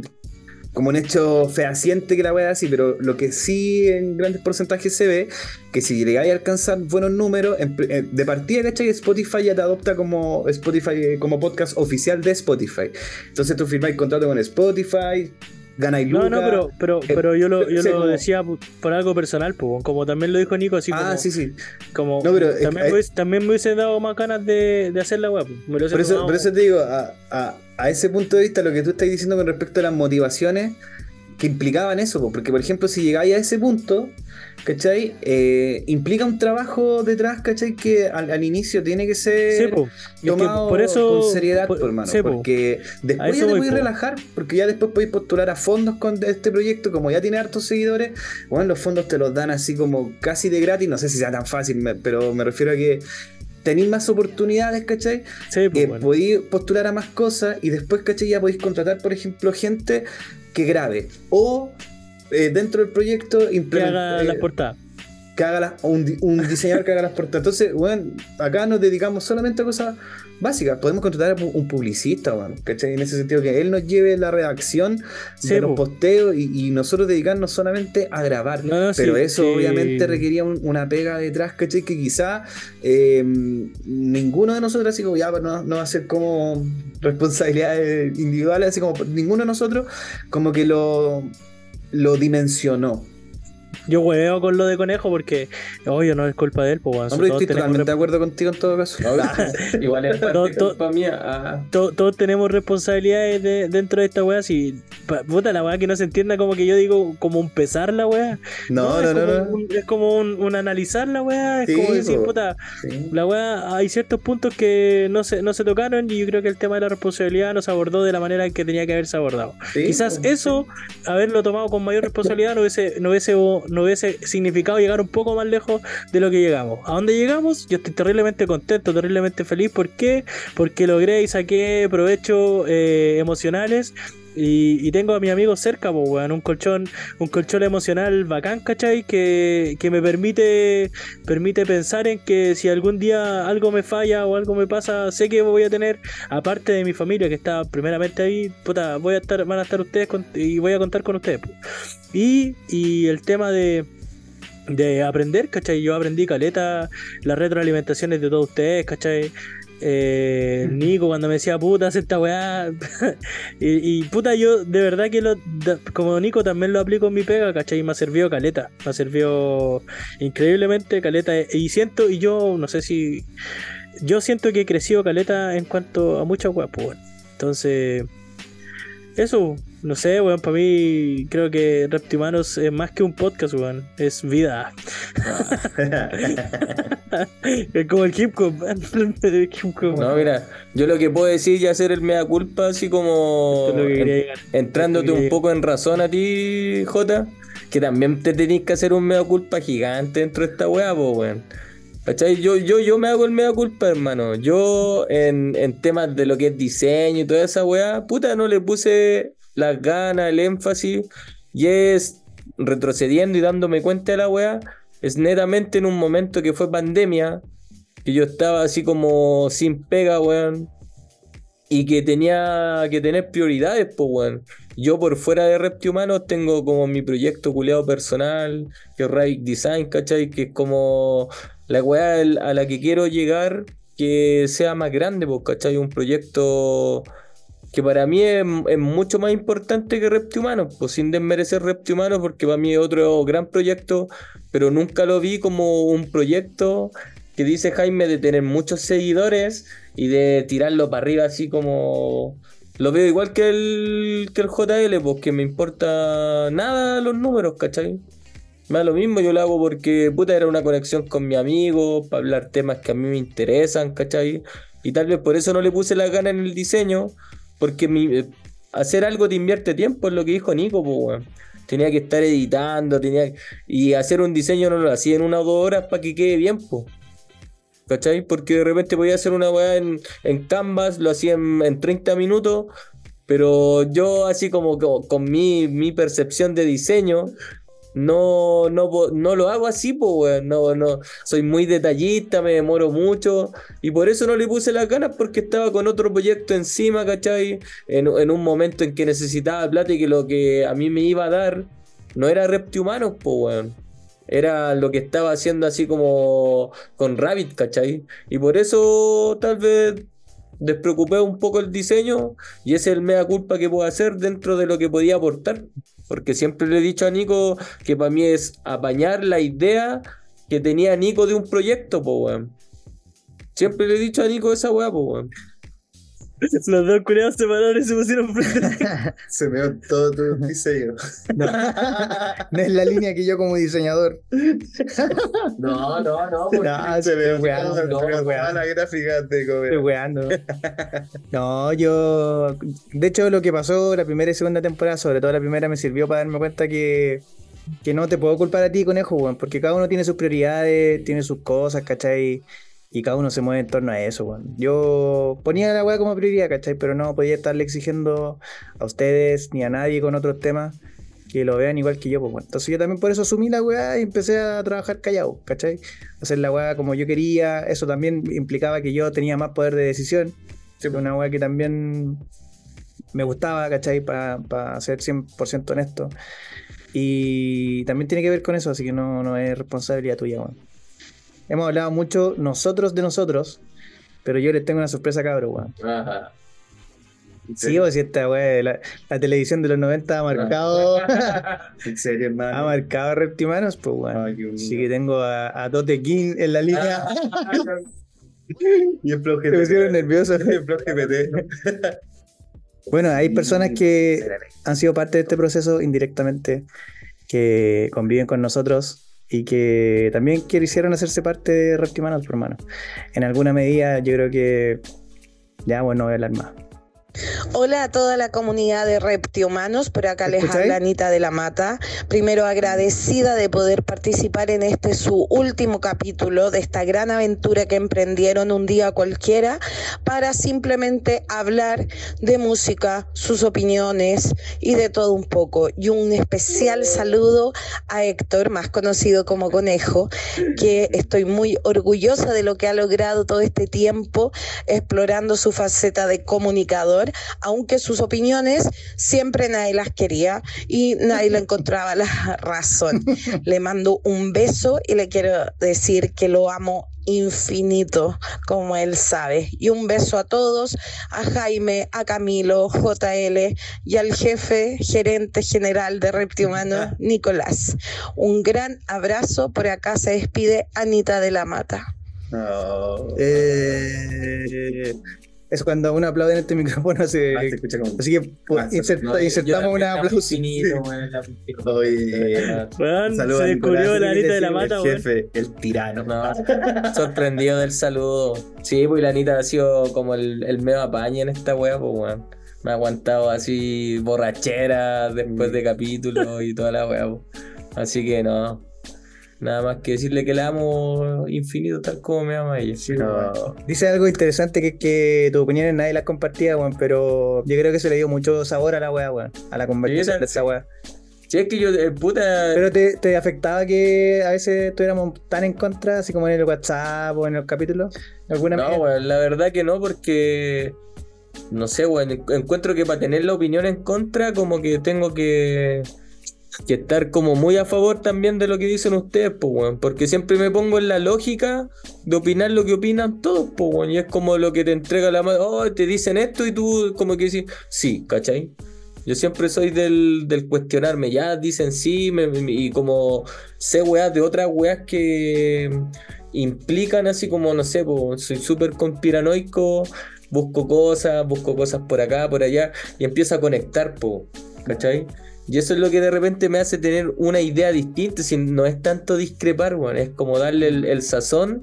como un hecho fehaciente que la wea así, pero lo que sí en grandes porcentajes se ve, que si llegáis a alcanzar buenos números, en eh, de partida, ¿cachai? Spotify ya te adopta como Spotify eh, como podcast oficial de Spotify. Entonces tú firmáis contrato con Spotify, ganáis No, lucas. no, pero, pero, eh, pero yo lo, yo sí, lo como- decía por, algo personal, pues, como también lo dijo Nico, así Ah, como, sí, sí. como No, pero es también, que- me hubiese, también me hubiese dado más ganas de, de hacer la web. Por eso, tomado- por eso te digo, a, a- a ese punto de vista, lo que tú estás diciendo con respecto a las motivaciones que implicaban eso, po, porque por ejemplo, si llegáis a ese punto, ¿cachai? Eh, implica un trabajo detrás, ¿cachai? Que al, al inicio tiene que ser. Es que tomado por eso, con seriedad, por- po, hermano. porque después ya te podéis po. relajar, porque ya después podéis postular a fondos con este proyecto, como ya tiene hartos seguidores, bueno, los fondos te los dan así como casi de gratis, no sé si sea tan fácil, pero me refiero a que tenéis más oportunidades, ¿cachai? Sí, pues, Eh, bueno. podéis postular a más cosas y después, ¿cachai? Ya podéis contratar, por ejemplo, gente que grabe. O eh, dentro del proyecto que haga las portadas. que haga un, di- un diseñador que haga las portadas. Entonces, bueno, acá nos dedicamos solamente a cosas básicas. Podemos contratar a un publicista, bueno, ¿cachai? En ese sentido, que él nos lleve la redacción Sí, de los po. posteos y, y nosotros dedicarnos solamente a grabar. No, no, Pero sí, eso sí. obviamente requería un- una pega detrás, ¿cachai? Que quizá eh, ninguno de nosotros, así como ya, pues, no, no va a ser como responsabilidades individuales, así como ninguno de nosotros, como que lo, lo dimensionó. Yo hueveo con lo de conejo porque, obvio, no es culpa de él, pues, bueno, Hombre, todos estoy totalmente de acuerdo contigo en todo caso. Igual es parte To- to- culpa mía. Ah. to- todos tenemos responsabilidades de- dentro de esta weá. Si, pa- puta, la weá que no se entienda como que yo digo, como un pesar la weá. No, es no, no, como no. un- es como un, un analizar la weá. Es Sí, como decir, puta, Sí. la weá, hay ciertos puntos que no se, no se tocaron y yo creo que el tema de la responsabilidad no se abordó de la manera en que tenía que haberse abordado. Sí, Quizás eso, haberlo tomado con mayor responsabilidad, no hubiese, no hubiese, no hubiese significado llegar un poco más lejos de lo que llegamos. ¿A dónde llegamos? Yo estoy terriblemente contento, terriblemente feliz. ¿Por qué? Porque logré y saqué provecho eh, emocionales. Y, y tengo a mi amigo cerca, pues, un colchón, un colchón emocional bacán, ¿cachai? Que, que me permite, permite pensar en que si algún día algo me falla o algo me pasa, sé que voy a tener, aparte de mi familia que está primeramente ahí, puta, voy a estar, van a estar ustedes con- y voy a contar con ustedes. Y, y el tema de, de aprender, ¿cachai? Yo aprendí caleta las retroalimentaciones de todos ustedes, ¿cachai? Eh, Nico cuando me decía puta haz esta weá y, puta yo de verdad que lo como Nico también lo aplico en mi pega ¿cachai? y me ha servido caleta me ha servido increíblemente caleta. Y siento y yo no sé si yo siento que he crecido caleta en cuanto a muchas weas pues entonces eso, no sé, weón, para mí creo que Reptimanos es más que un podcast, weón, es vida. es como el hip hop, el hip hop. No, mira, yo lo que puedo decir y hacer el mea culpa, así como en- entrándote un poco en razón a ti, Jota, que también te tenés que hacer un mea culpa gigante dentro de esta weá, po, weón. ¿Cachai? Yo, yo, yo me hago el mea culpa, hermano. Yo, en, temas de lo que es diseño y toda esa weá, puta, no le puse las ganas, el énfasis, y es retrocediendo y dándome cuenta de la weá, es netamente en un momento que fue pandemia, que yo estaba así como sin pega, weón. Y que tenía que tener prioridades, pues, weón. Yo por fuera de Repti Humanos tengo como mi proyecto culeado personal, que es Ravic Design, ¿cachai? Que es como la weá a la que quiero llegar que sea más grande, pues, ¿cachai? Un proyecto que para mí es, mucho más importante que Repti Humanos, pues sin desmerecer Repti Humanos, porque para mí es otro gran proyecto, pero nunca lo vi como un proyecto que dice Jaime de tener muchos seguidores y de tirarlo para arriba así como... Lo veo igual que el, que el JL, porque me importa nada los números, ¿cachai? Me lo mismo, yo lo hago porque puta era una conexión con mi amigo, para hablar temas que a mí me interesan, ¿cachai? Y tal vez por eso no le puse la gana en el diseño, porque eh, hacer algo te invierte tiempo, es lo que dijo Nico, pues. Tenía que estar editando, tenía y hacer un diseño no lo hacía en una o dos horas para que quede bien, pues. ¿Cachai? Porque de repente podía hacer una weá en, en Canvas, lo hacía en, en 30 minutos, pero yo así como, co- con, mi, mi percepción de diseño, no, no, no lo hago así, pues. No, no, soy muy detallista, me demoro mucho. Y por eso no le puse las ganas, porque estaba con otro proyecto encima, ¿cachai? En, en un momento en que necesitaba plata y que lo que a mí me iba a dar no era Repti Humanos, pues, weón. Era lo que estaba haciendo así como con Rabbit, ¿cachai? Y por eso tal vez despreocupé un poco el diseño y es el mea culpa que puedo hacer dentro de lo que podía aportar. Porque siempre le he dicho a Nico que para mí es apañar la idea que tenía Nico de un proyecto, po, weón. Siempre le he dicho a Nico esa weá, po, weón. Los dos culiados se pararon y se pusieron frente. Se me dio todo tu diseño. No, no es la línea que yo como diseñador. No, no, no. No, Se me dio weando, todo, no, la gráfica de Estoy comer. weando. No, yo. De hecho, lo que pasó la primera y segunda temporada, sobre todo la primera, me sirvió para darme cuenta que. Que no te puedo culpar a ti, conejo, weón. Porque cada uno tiene sus prioridades, tiene sus cosas, ¿cachai? Y cada uno se mueve en torno a eso, weón. Yo ponía la weá como prioridad, ¿cachai? Pero no podía estarle exigiendo a ustedes ni a nadie con otros temas que lo vean igual que yo, pues, weón. Entonces yo también por eso asumí la weá y empecé a trabajar callado, ¿cachai? Hacer la weá como yo quería. Eso también implicaba que yo tenía más poder de decisión. Una weá que también me gustaba, ¿cachai? Para ser 100% honesto. Y también tiene que ver con eso, así que no, no es responsabilidad tuya, weón. Hemos hablado mucho nosotros de nosotros, pero yo les tengo una sorpresa, cabrón, weón. Ajá. Sí, o si esta weá, la, la televisión de los 90 ha marcado, En serio, ha hermano. marcado a Reptimanos, pues weón. Así que tengo a, a Tote King en la línea. Y el Flow Se pusieron GPT. nerviosos. El GPT. Bueno, hay personas que han sido parte de este proceso indirectamente, que conviven con nosotros y que también quisieron hacerse parte de Reptimanos, hermano. En alguna medida, yo creo que. Ya, bueno, no voy a hablar más. Hola a toda la comunidad de Reptihumanos, por acá les habla Anita de la Mata. Primero agradecida de poder participar en este su último capítulo de esta gran aventura que emprendieron un día cualquiera para simplemente hablar de música, sus opiniones y de todo un poco. Y un especial saludo a Héctor, más conocido como Conejo, que estoy muy orgullosa de lo que ha logrado todo este tiempo explorando su faceta de comunicador, aunque sus opiniones siempre nadie las quería y nadie le encontraba la razón. Le mando un beso y le quiero decir que lo amo infinito, como él sabe. Y un beso a todos, a Jaime, a Camilo, JL y al jefe gerente general de Reptimano, Nicolás. Un gran abrazo. Por acá se despide Anita de la Mata. No. Eh, es cuando uno aplaude en este micrófono. Se, Ah, se escucha como. así que pues, Ah, No, insertamos un la- la aplauso. infinito. Oye. Weón, Saludos se descubrió Nicolás, la Anita de la el Mata, weón. jefe, el tirano. No, sorprendido del saludo. Sí, pues la Anita ha sido como el, el medio apañe en esta wea, pues weón. Me ha aguantado así borrachera después de capítulos y toda la wea, pues. Así que no. Nada más que decirle que la amo infinito tal como me ama ella. No. Dice algo interesante que es que tus opiniones nadie las compartía, weón, pero yo creo que se le dio mucho sabor a la weá, weón, a la conversación Sí, de esta weá. Si es que yo, eh, puta. Pero te, te afectaba que a veces estuviéramos tan en contra, así como en el WhatsApp o en los capítulos, alguna No, weón, la verdad que no, porque. No sé, weón. en- Encuentro que para tener la opinión en contra, como que tengo que. Que estar como muy a favor también de lo que dicen ustedes, pues, weón. Porque siempre me pongo en la lógica de opinar lo que opinan todos, pues, weón. Y es como lo que te entrega la mano. Oh, te dicen esto y tú, como que dices, sí, ¿cachai? Yo siempre soy del, del cuestionarme. Ya dicen sí, me- me- y como sé weas de otras weas que implican así como, no sé, po, soy súper conspiranoico, busco cosas, busco cosas por acá, por allá, y empiezo a conectar, po, ¿cachai? Y eso es lo que de repente me hace tener una idea distinta, si no es tanto discrepar, weón, es como darle el, el sazón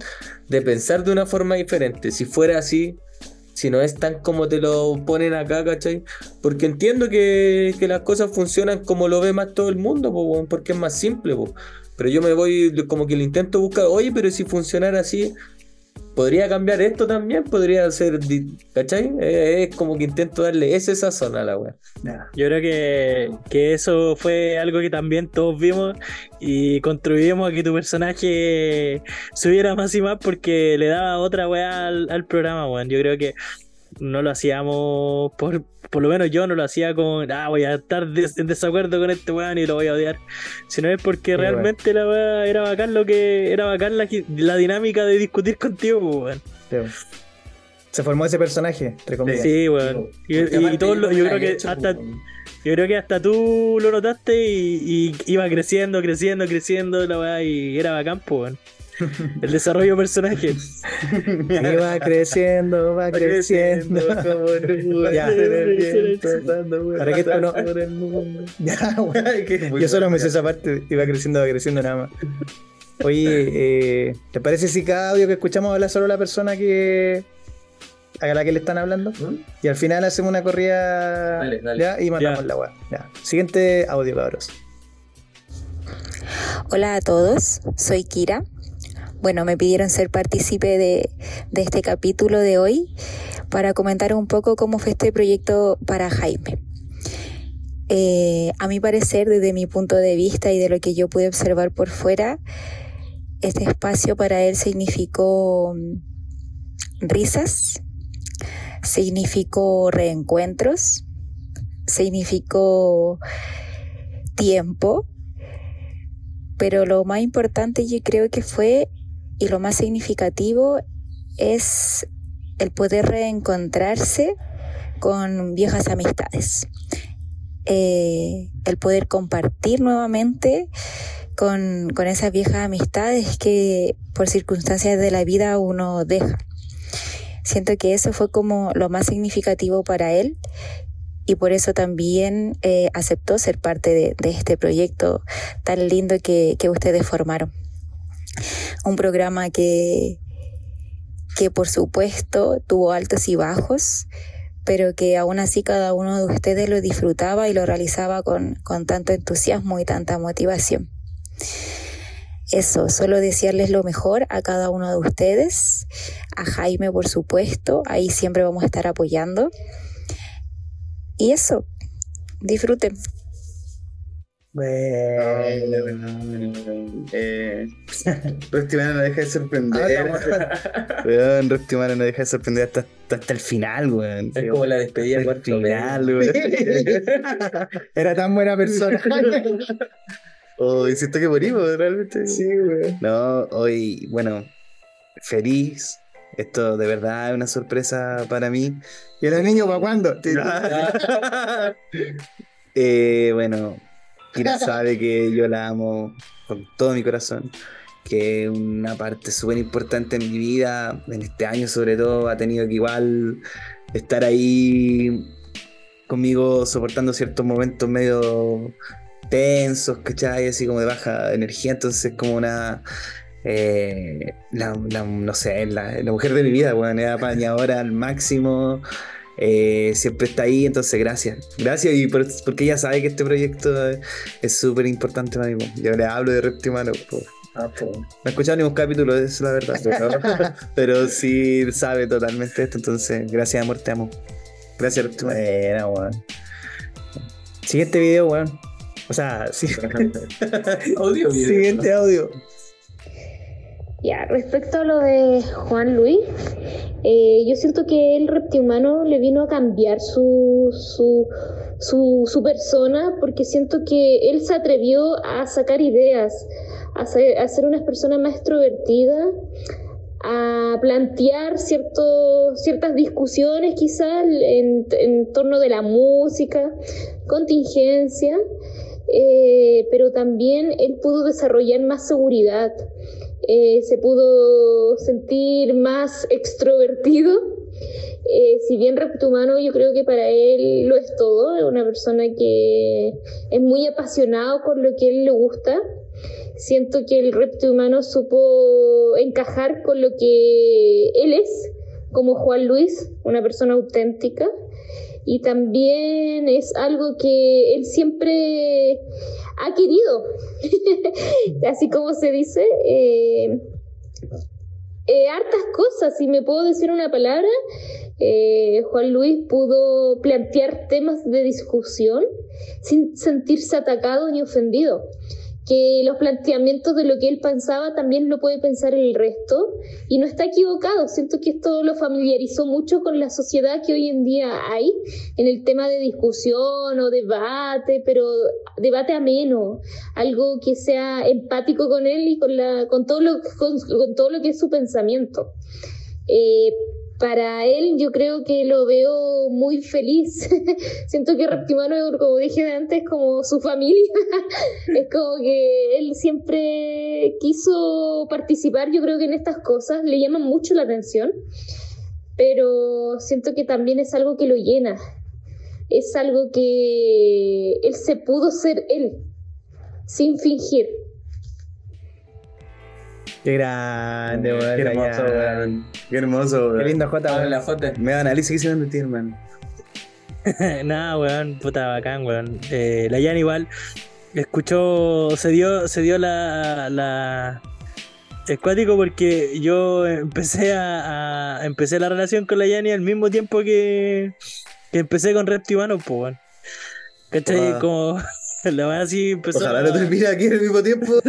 de pensar de una forma diferente. Si fuera así, si no es tan como te lo ponen acá, ¿cachai? Porque entiendo que, que las cosas funcionan como lo ve más todo el mundo, po, porque es más simple, po. Pero yo me voy, como que le intento buscar, oye, pero si funcionara así, podría cambiar esto también, podría ser, ¿cachai? Eh, Es como que intento darle ese sazón a la weá. Yo creo que, que eso fue algo que también todos vimos y contribuimos a que tu personaje subiera más y más porque le daba otra weá al, al programa, weón. Yo creo que no lo hacíamos, por, por lo menos yo no lo hacía con, ah, voy a estar des- en desacuerdo con este weón y lo voy a odiar. Sino es porque Sí, realmente la weá era bacán lo que, era bacán la, la dinámica de discutir contigo, pues, weón. Sí. Se formó ese personaje, entre comillas. Sí, weón. Y, y- y todos yo creo que hecho, hasta pues, yo creo que hasta tú lo notaste y, y iba creciendo, creciendo, creciendo la weá y era bacán, po, weón. El desarrollo de personaje. Y va creciendo, va creciendo. Ya. Para que esto no- Ya, weón. Yo solo me sé esa parte, iba creciendo, va creciendo nada más. Oye, eh, ¿te parece si cada audio que escuchamos habla solo la persona que a la que le están hablando? Y al final hacemos una corrida Dale, dale. ¿ya? y matamos Ya. la weá. Ya. Siguiente audio, cabros. Hola a todos, soy Kira. Bueno, me pidieron ser partícipe de, de este capítulo de hoy para comentar un poco cómo fue este proyecto para Jaime. Eh, a mi parecer, desde mi punto de vista y de lo que yo pude observar por fuera, este espacio para él significó mm, risas, significó reencuentros, significó tiempo, pero lo más importante yo creo que fue y lo más significativo es el poder reencontrarse con viejas amistades, Eh, el poder compartir nuevamente con, con esas viejas amistades que por circunstancias de la vida uno deja. Siento que eso fue como lo más significativo para él y por eso también eh, aceptó ser parte de, de este proyecto tan lindo que, que ustedes formaron. Un programa que, que por supuesto tuvo altos y bajos, pero que aún así cada uno de ustedes lo disfrutaba y lo realizaba con, con tanto entusiasmo y tanta motivación. Eso, solo desearles lo mejor a cada uno de ustedes, a Jaime por supuesto, ahí siempre vamos a estar apoyando. Y eso, disfruten. Eh, Reptimano no deja de sorprender. Weón, Reptimano no deja de sorprender hasta, hasta el final, weón. Es como la despedida el cuarto final, weón. Era tan buena persona. Oh, hiciste que morimos, realmente. sí, weón. No, hoy, bueno, feliz. Esto de verdad es una sorpresa para mí. ¿Y los niños para cuándo? Eh, bueno, Kira sabe que yo la amo con todo mi corazón. Que es una parte súper importante en mi vida, en este año sobre todo, ha tenido que igual estar ahí conmigo soportando ciertos momentos medio tensos, ¿cachai? Así como de baja energía, entonces como una... eh, no sé, la, la mujer de mi vida, weón, es apañadora al máximo, eh, siempre está ahí, entonces gracias. Gracias y por- porque ella sabe que este proyecto es- súper importante para mí. Yo le hablo de Reptimano. Ah, po. No he escuchado ningún capítulo, eso es la verdad. Pero, pero sí sabe totalmente esto, entonces gracias amor, te amo. Gracias Reptimano. Buena, weón. Siguiente video, weón. O sea, sí. Audio video. Siguiente audio. Ya, respecto a lo de Juan Luis, eh, yo siento que el reptihumano le vino a cambiar su, su, su, persona porque siento que él se atrevió a sacar ideas, a ser, una persona más extrovertida, a plantear cierto, ciertas discusiones quizás en, en torno de la música, contingencia, eh, pero también él pudo desarrollar más seguridad eh, se pudo sentir más extrovertido. Eh, si bien reptumano, yo creo que para él lo es todo, es una persona que es muy apasionado por lo que a él le gusta. Siento que el reptumano supo encajar con lo que él es, como Juan Luis, una persona auténtica. Y también es algo que él siempre ha querido, así como se dice, eh, eh, hartas cosas, si me puedo decir una palabra, eh, Juan Luis pudo plantear temas de discusión sin sentirse atacado ni ofendido, que los planteamientos de lo que él pensaba también lo puede pensar el resto y no está equivocado, siento que esto lo familiarizó mucho con la sociedad que hoy en día hay en el tema de discusión o debate, pero debate ameno, algo que sea empático con él y con, la, con, todo, lo, con, con todo lo que es su pensamiento. Eh, para él yo creo que lo veo muy feliz. Siento que Reptimano, como dije antes, como su familia. es como que él siempre quiso participar, yo creo que en estas cosas le llaman mucho la atención, pero siento que también es algo que lo llena. Es algo que él se pudo ser él, sin fingir. Qué grande, weón. Qué hermoso, weón. Qué hermoso, weón. Qué lindo Jota, Ahora weón. la foto. Me da análisis que hicieron de ti, hermano. Nada, weón, puta bacán, weón. Eh, la Jan igual escuchó, se dio, se dio la, la es cuático porque yo empecé a, a- empecé la relación con la Yani al mismo tiempo que, que empecé con Reptimano, pues weón. ¿Cachai? Ah. Como la verdad empezó. Ojalá no termine aquí al mismo tiempo.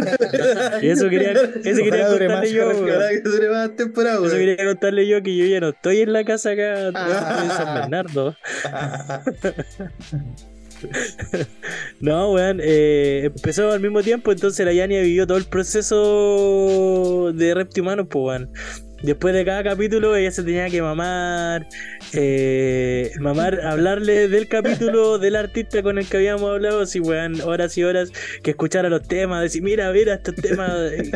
Y eso quería, eso quería contarle más yo, que dure más temporada, Eso quería contarle yo que yo ya no estoy en la casa acá, Ah. en San Bernardo. No, weón, eh, empezó al mismo tiempo, entonces la Yania vivió todo el proceso de Reptimano, pues, weón. Después de cada capítulo ella se tenía que mamar, eh, mamar, hablarle del capítulo del artista con el que habíamos hablado, así, weón, horas y horas, que escuchara los temas, decir, mira, mira, estos temas,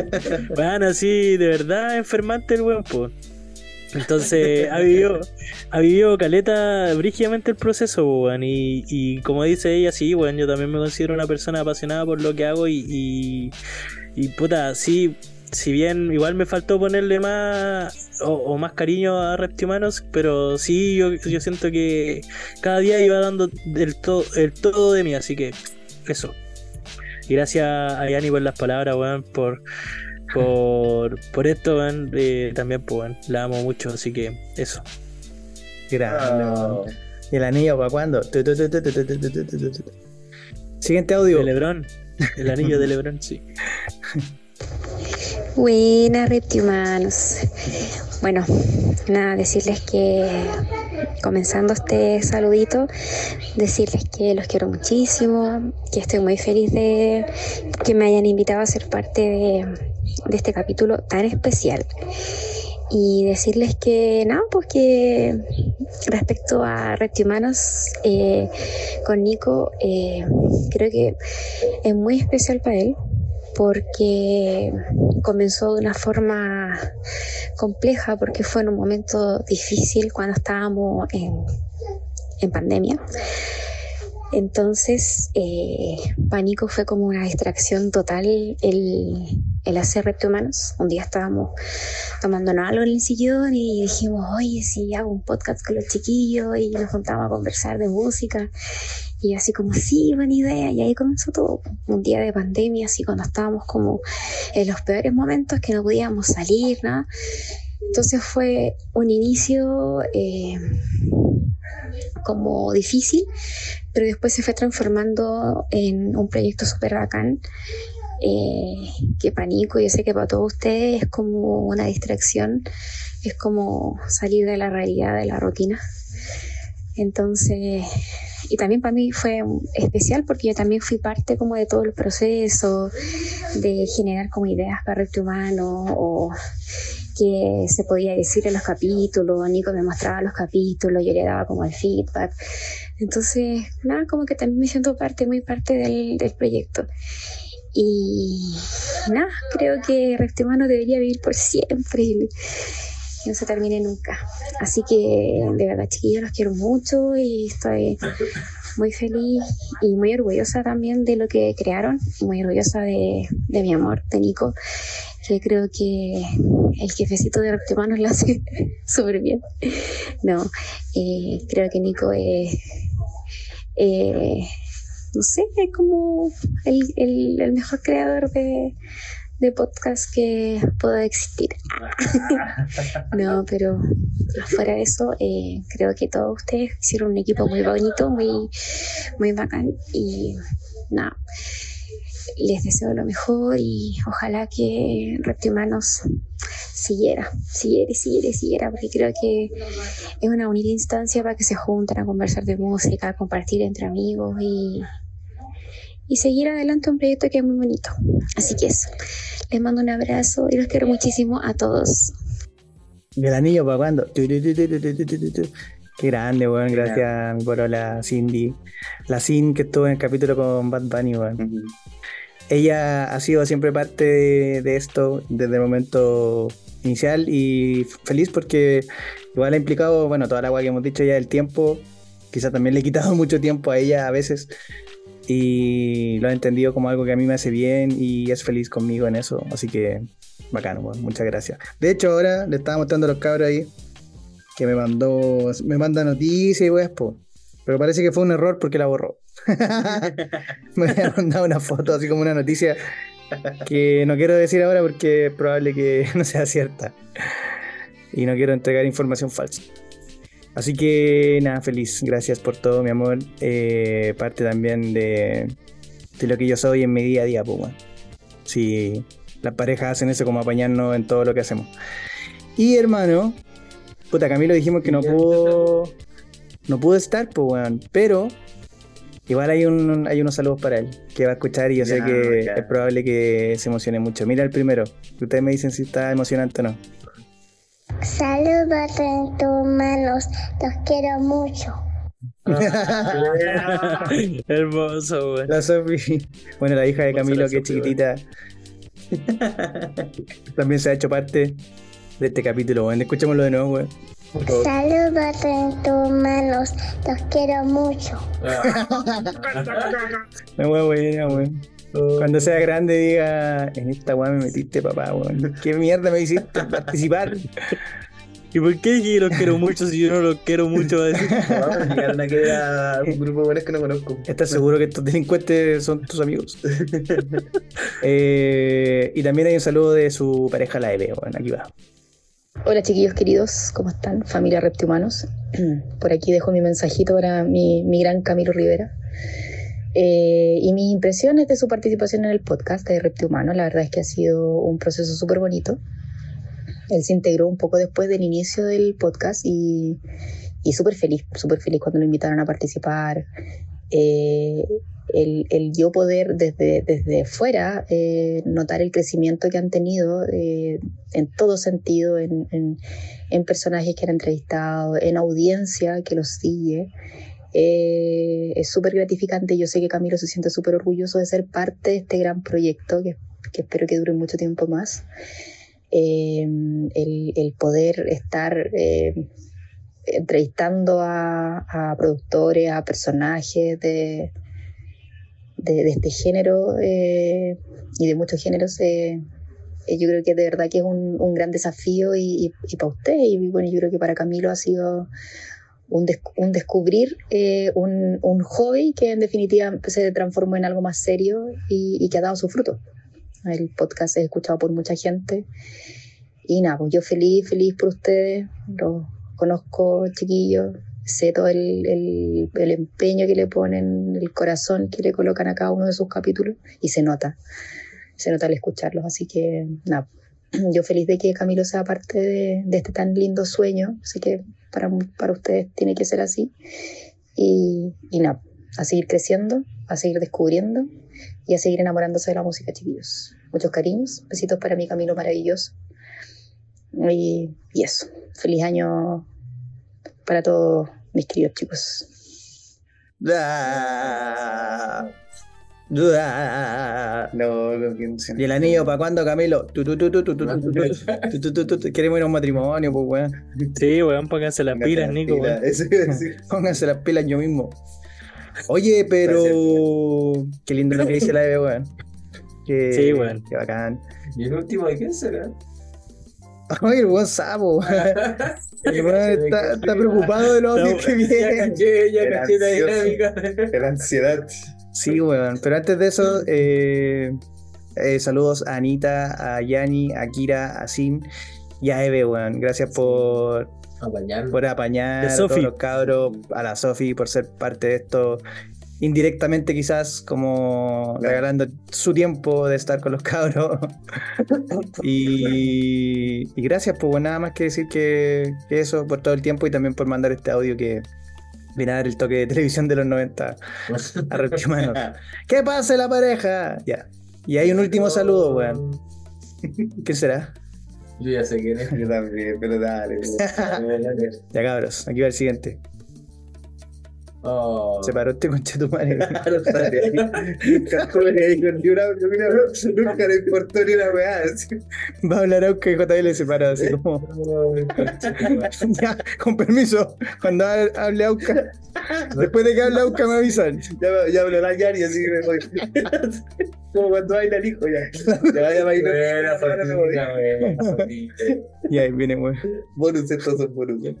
weón, así, de verdad, enfermante el weón, pues. Entonces ha vivido, ha vivido Caleta brígidamente el proceso, weón. Y, y como dice ella, sí, weón, yo también me considero una persona apasionada por lo que hago y, y, y, puta, sí, si bien igual me faltó ponerle más o, más cariño a Reptimanos, pero sí yo, yo, siento que cada día iba dando el, todo el todo de mí, así que eso. Gracias a Yanni por las palabras, weón, por, por, por esto, también, pues, la amo mucho, así que eso. ¿Y el anillo para cuándo? Siguiente audio. De Lebron. El anillo de Lebron, sí. Buenas reptimanos. Bueno, nada, decirles que comenzando este saludito, decirles que los quiero muchísimo, que estoy muy feliz de que me hayan invitado a ser parte de, este capítulo tan especial. Y decirles que, no, pues que respecto a Reptimanos, eh, con Nico, eh, creo que es muy especial para él porque comenzó de una forma compleja, porque fue en un momento difícil cuando estábamos en, en pandemia. Entonces, eh, Pánico fue como una distracción total el, el hacer reptihumanos. Un día estábamos tomando algo en el sillón y dijimos, oye, si hago un podcast con los chiquillos y nos juntamos a conversar de música. Y así como, sí, buena idea. Y ahí comenzó todo. Un día de pandemia, así cuando estábamos como en los peores momentos que no podíamos salir, nada. Entonces fue un inicio eh, como difícil, pero después se fue transformando en un proyecto súper bacán. Eh, que panico, yo sé que para todos ustedes es como una distracción, es como salir de la realidad, de la rutina. Entonces, y también para mí fue especial porque yo también fui parte como de todo el proceso de generar como ideas para Repto Humano o que se podía decir en los capítulos, Nico me mostraba los capítulos, yo le daba como el feedback. Entonces, nada, como que también me siento parte, muy parte del, del proyecto. Y nada, creo que Repto Humano debería vivir por siempre no se termine nunca. Así que de verdad, chiquillos, los quiero mucho y estoy muy feliz y muy orgullosa también de lo que crearon, muy orgullosa de, de mi amor, de Nico, que creo que el jefecito de Reptimanos lo hace súper bien. No, eh, creo que Nico es, eh, no sé, es como el, el, el mejor creador de, de podcast que pueda existir. no, pero fuera de eso, eh, creo que todos ustedes hicieron un equipo muy bonito, muy, muy bacán y nada. Les deseo lo mejor y ojalá que Reptimanos siguiera, siguiera siguiera siguiera, porque creo que es una bonita instancia para que se junten a conversar de música, a compartir entre amigos y, y seguir adelante un proyecto que es muy bonito. Así que eso, les mando un abrazo y los quiero muchísimo a todos. Del anillo para cuando. Qué grande, weón. Gracias a mi Cindy. La Cindy que estuvo en el capítulo con Bad Bunny, weón. Ella ha sido siempre parte de, esto desde el momento inicial y feliz porque igual ha implicado, bueno, toda la agua que hemos dicho ya del tiempo. Quizá también le he quitado mucho tiempo a ella a veces, y lo ha entendido como algo que a mí me hace bien y es feliz conmigo en eso, así que bacano, muchas gracias. De hecho ahora le estaba mostrando a los cabros ahí que me mandó, me manda noticias y weas, po. Pero parece que fue un error porque la borró. me había mandado una foto, así como una noticia que no quiero decir ahora porque es probable que no sea cierta. Y no quiero entregar información falsa. Así que nada, feliz. Gracias por todo, mi amor. Eh, parte también de, de lo que yo soy en mi día a día, pues bueno. Si las parejas hacen eso como apañarnos en todo lo que hacemos. Y hermano, puta, Camilo dijimos que no pudo. No pudo estar, pues weón. Pero igual hay un hay unos saludos para él que va a escuchar y yo sé que es probable que se emocione mucho. Mira el primero. Ustedes me dicen si está emocionante o no. Saludos en tus manos, los quiero mucho. Hermoso, weón. La Sofi. Bueno, la hija de Camilo, que es chiquitita. También se ha hecho parte de este capítulo, weón. Escuchémoslo de nuevo, weón. Saludos en tus manos, los quiero mucho. Me weón, buena, Cuando sea grande diga, en esta weá me metiste, papá, weón. ¿Qué mierda me hiciste participar? ¿Y por qué que los quiero mucho si yo no los quiero mucho? Va a decir. No, llegaron a querer a un grupo de buenos que no conozco. ¿Estás seguro que estos delincuentes son tus amigos? Eh, y también hay un saludo de su pareja, la Eve, weón. Aquí va. Hola chiquillos queridos, ¿cómo están? Familia Reptihumanos. Por aquí dejo mi mensajito para mi, mi gran Camilo Rivera. Eh, y mis impresiones de su participación en el podcast de Reptihumano, la verdad es que ha sido un proceso súper bonito. Él se integró un poco después del inicio del podcast y, y súper feliz, súper feliz cuando lo invitaron a participar. Eh, el, el yo poder desde, desde fuera eh, notar el crecimiento que han tenido eh, en todo sentido, en, en, en personajes que han entrevistado, en audiencia que los sigue. Eh, es súper gratificante. Yo sé que Camilo se siente súper orgulloso de ser parte de este gran proyecto que, que espero que dure mucho tiempo más. Eh, el, el, poder estar eh, entrevistando a, a, productores, a personajes de, de, de este género eh, y de muchos géneros, eh, yo creo que de verdad que es un, un gran desafío y, y, y, para usted y bueno, yo creo que para Camilo ha sido un, des un descubrir eh, un, hobby que en definitiva se transformó en algo más serio y, que ha dado su fruto. El podcast es escuchado por mucha gente. Y nada, pues yo feliz, feliz por ustedes, los conozco chiquillos, sé todo el, empeño que le ponen, el corazón que le colocan a cada uno de sus capítulos. Y se nota, se nota al escucharlos, así que nada, yo feliz de que Camilo sea parte de, de este tan lindo sueño, así que para, para ustedes tiene que ser así y, y nada, a seguir creciendo, a seguir descubriendo y a seguir enamorándose de la música, chiquillos. Muchos cariños, besitos para mi Camilo maravilloso. Y, y eso, feliz año para todos mis queridos chicos. No, no, ¿Y el anillo para cuándo, Camilo? Queremos ir a un matrimonio, pues, weón. Sí, weón, pónganse las pilas, Nico, weón. Pónganse las pilas yo mismo. Oye, pero. Qué lindo lo que dice la Eve, weón. Sí, weón. Qué bacán. ¿Y el último de quién será? Ay, el buen sapo. El weón está, está, preocupado de los audios que vienen. Ya caché, ya caché la dinámica. La ansiedad. Sí, weón. Pero antes de eso, eh, eh, saludos a Anita, a Yani, a Kira, a Sin y a Eve, weón. Gracias por apañar, por apañar a todos los cabros, a la Sofi por ser parte de esto. Indirectamente quizás como regalando su tiempo de estar con los cabros. y, y, gracias, pues nada más que decir que, que, eso por todo el tiempo y también por mandar este audio que viene a dar el toque de televisión de los 90 a Reptimanos. ¿Qué pasa la pareja? Ya. Y hay un último saludo, weón. ¿Qué será? Yo ya sé quién es. Yo también, pero dale. Ya cabros, aquí va el siguiente. Oh. Se paró este concha tu madre. Claro, sale ahí. Ahí con ni una- Nunca le importó ni una weá. así. Va a hablar Auca y JL se paró así como. ya, con permiso. Cuando ha- hable Auca. Después de que hable Auca me avisan. Ya, ya habló la Yari, así que me voy. Como cuando baila el hijo, ya. Ya vaya a bailar. Buena Ahora me voy. Fatina, buena. Y ahí viene, weón. Bonus, estos son bonus.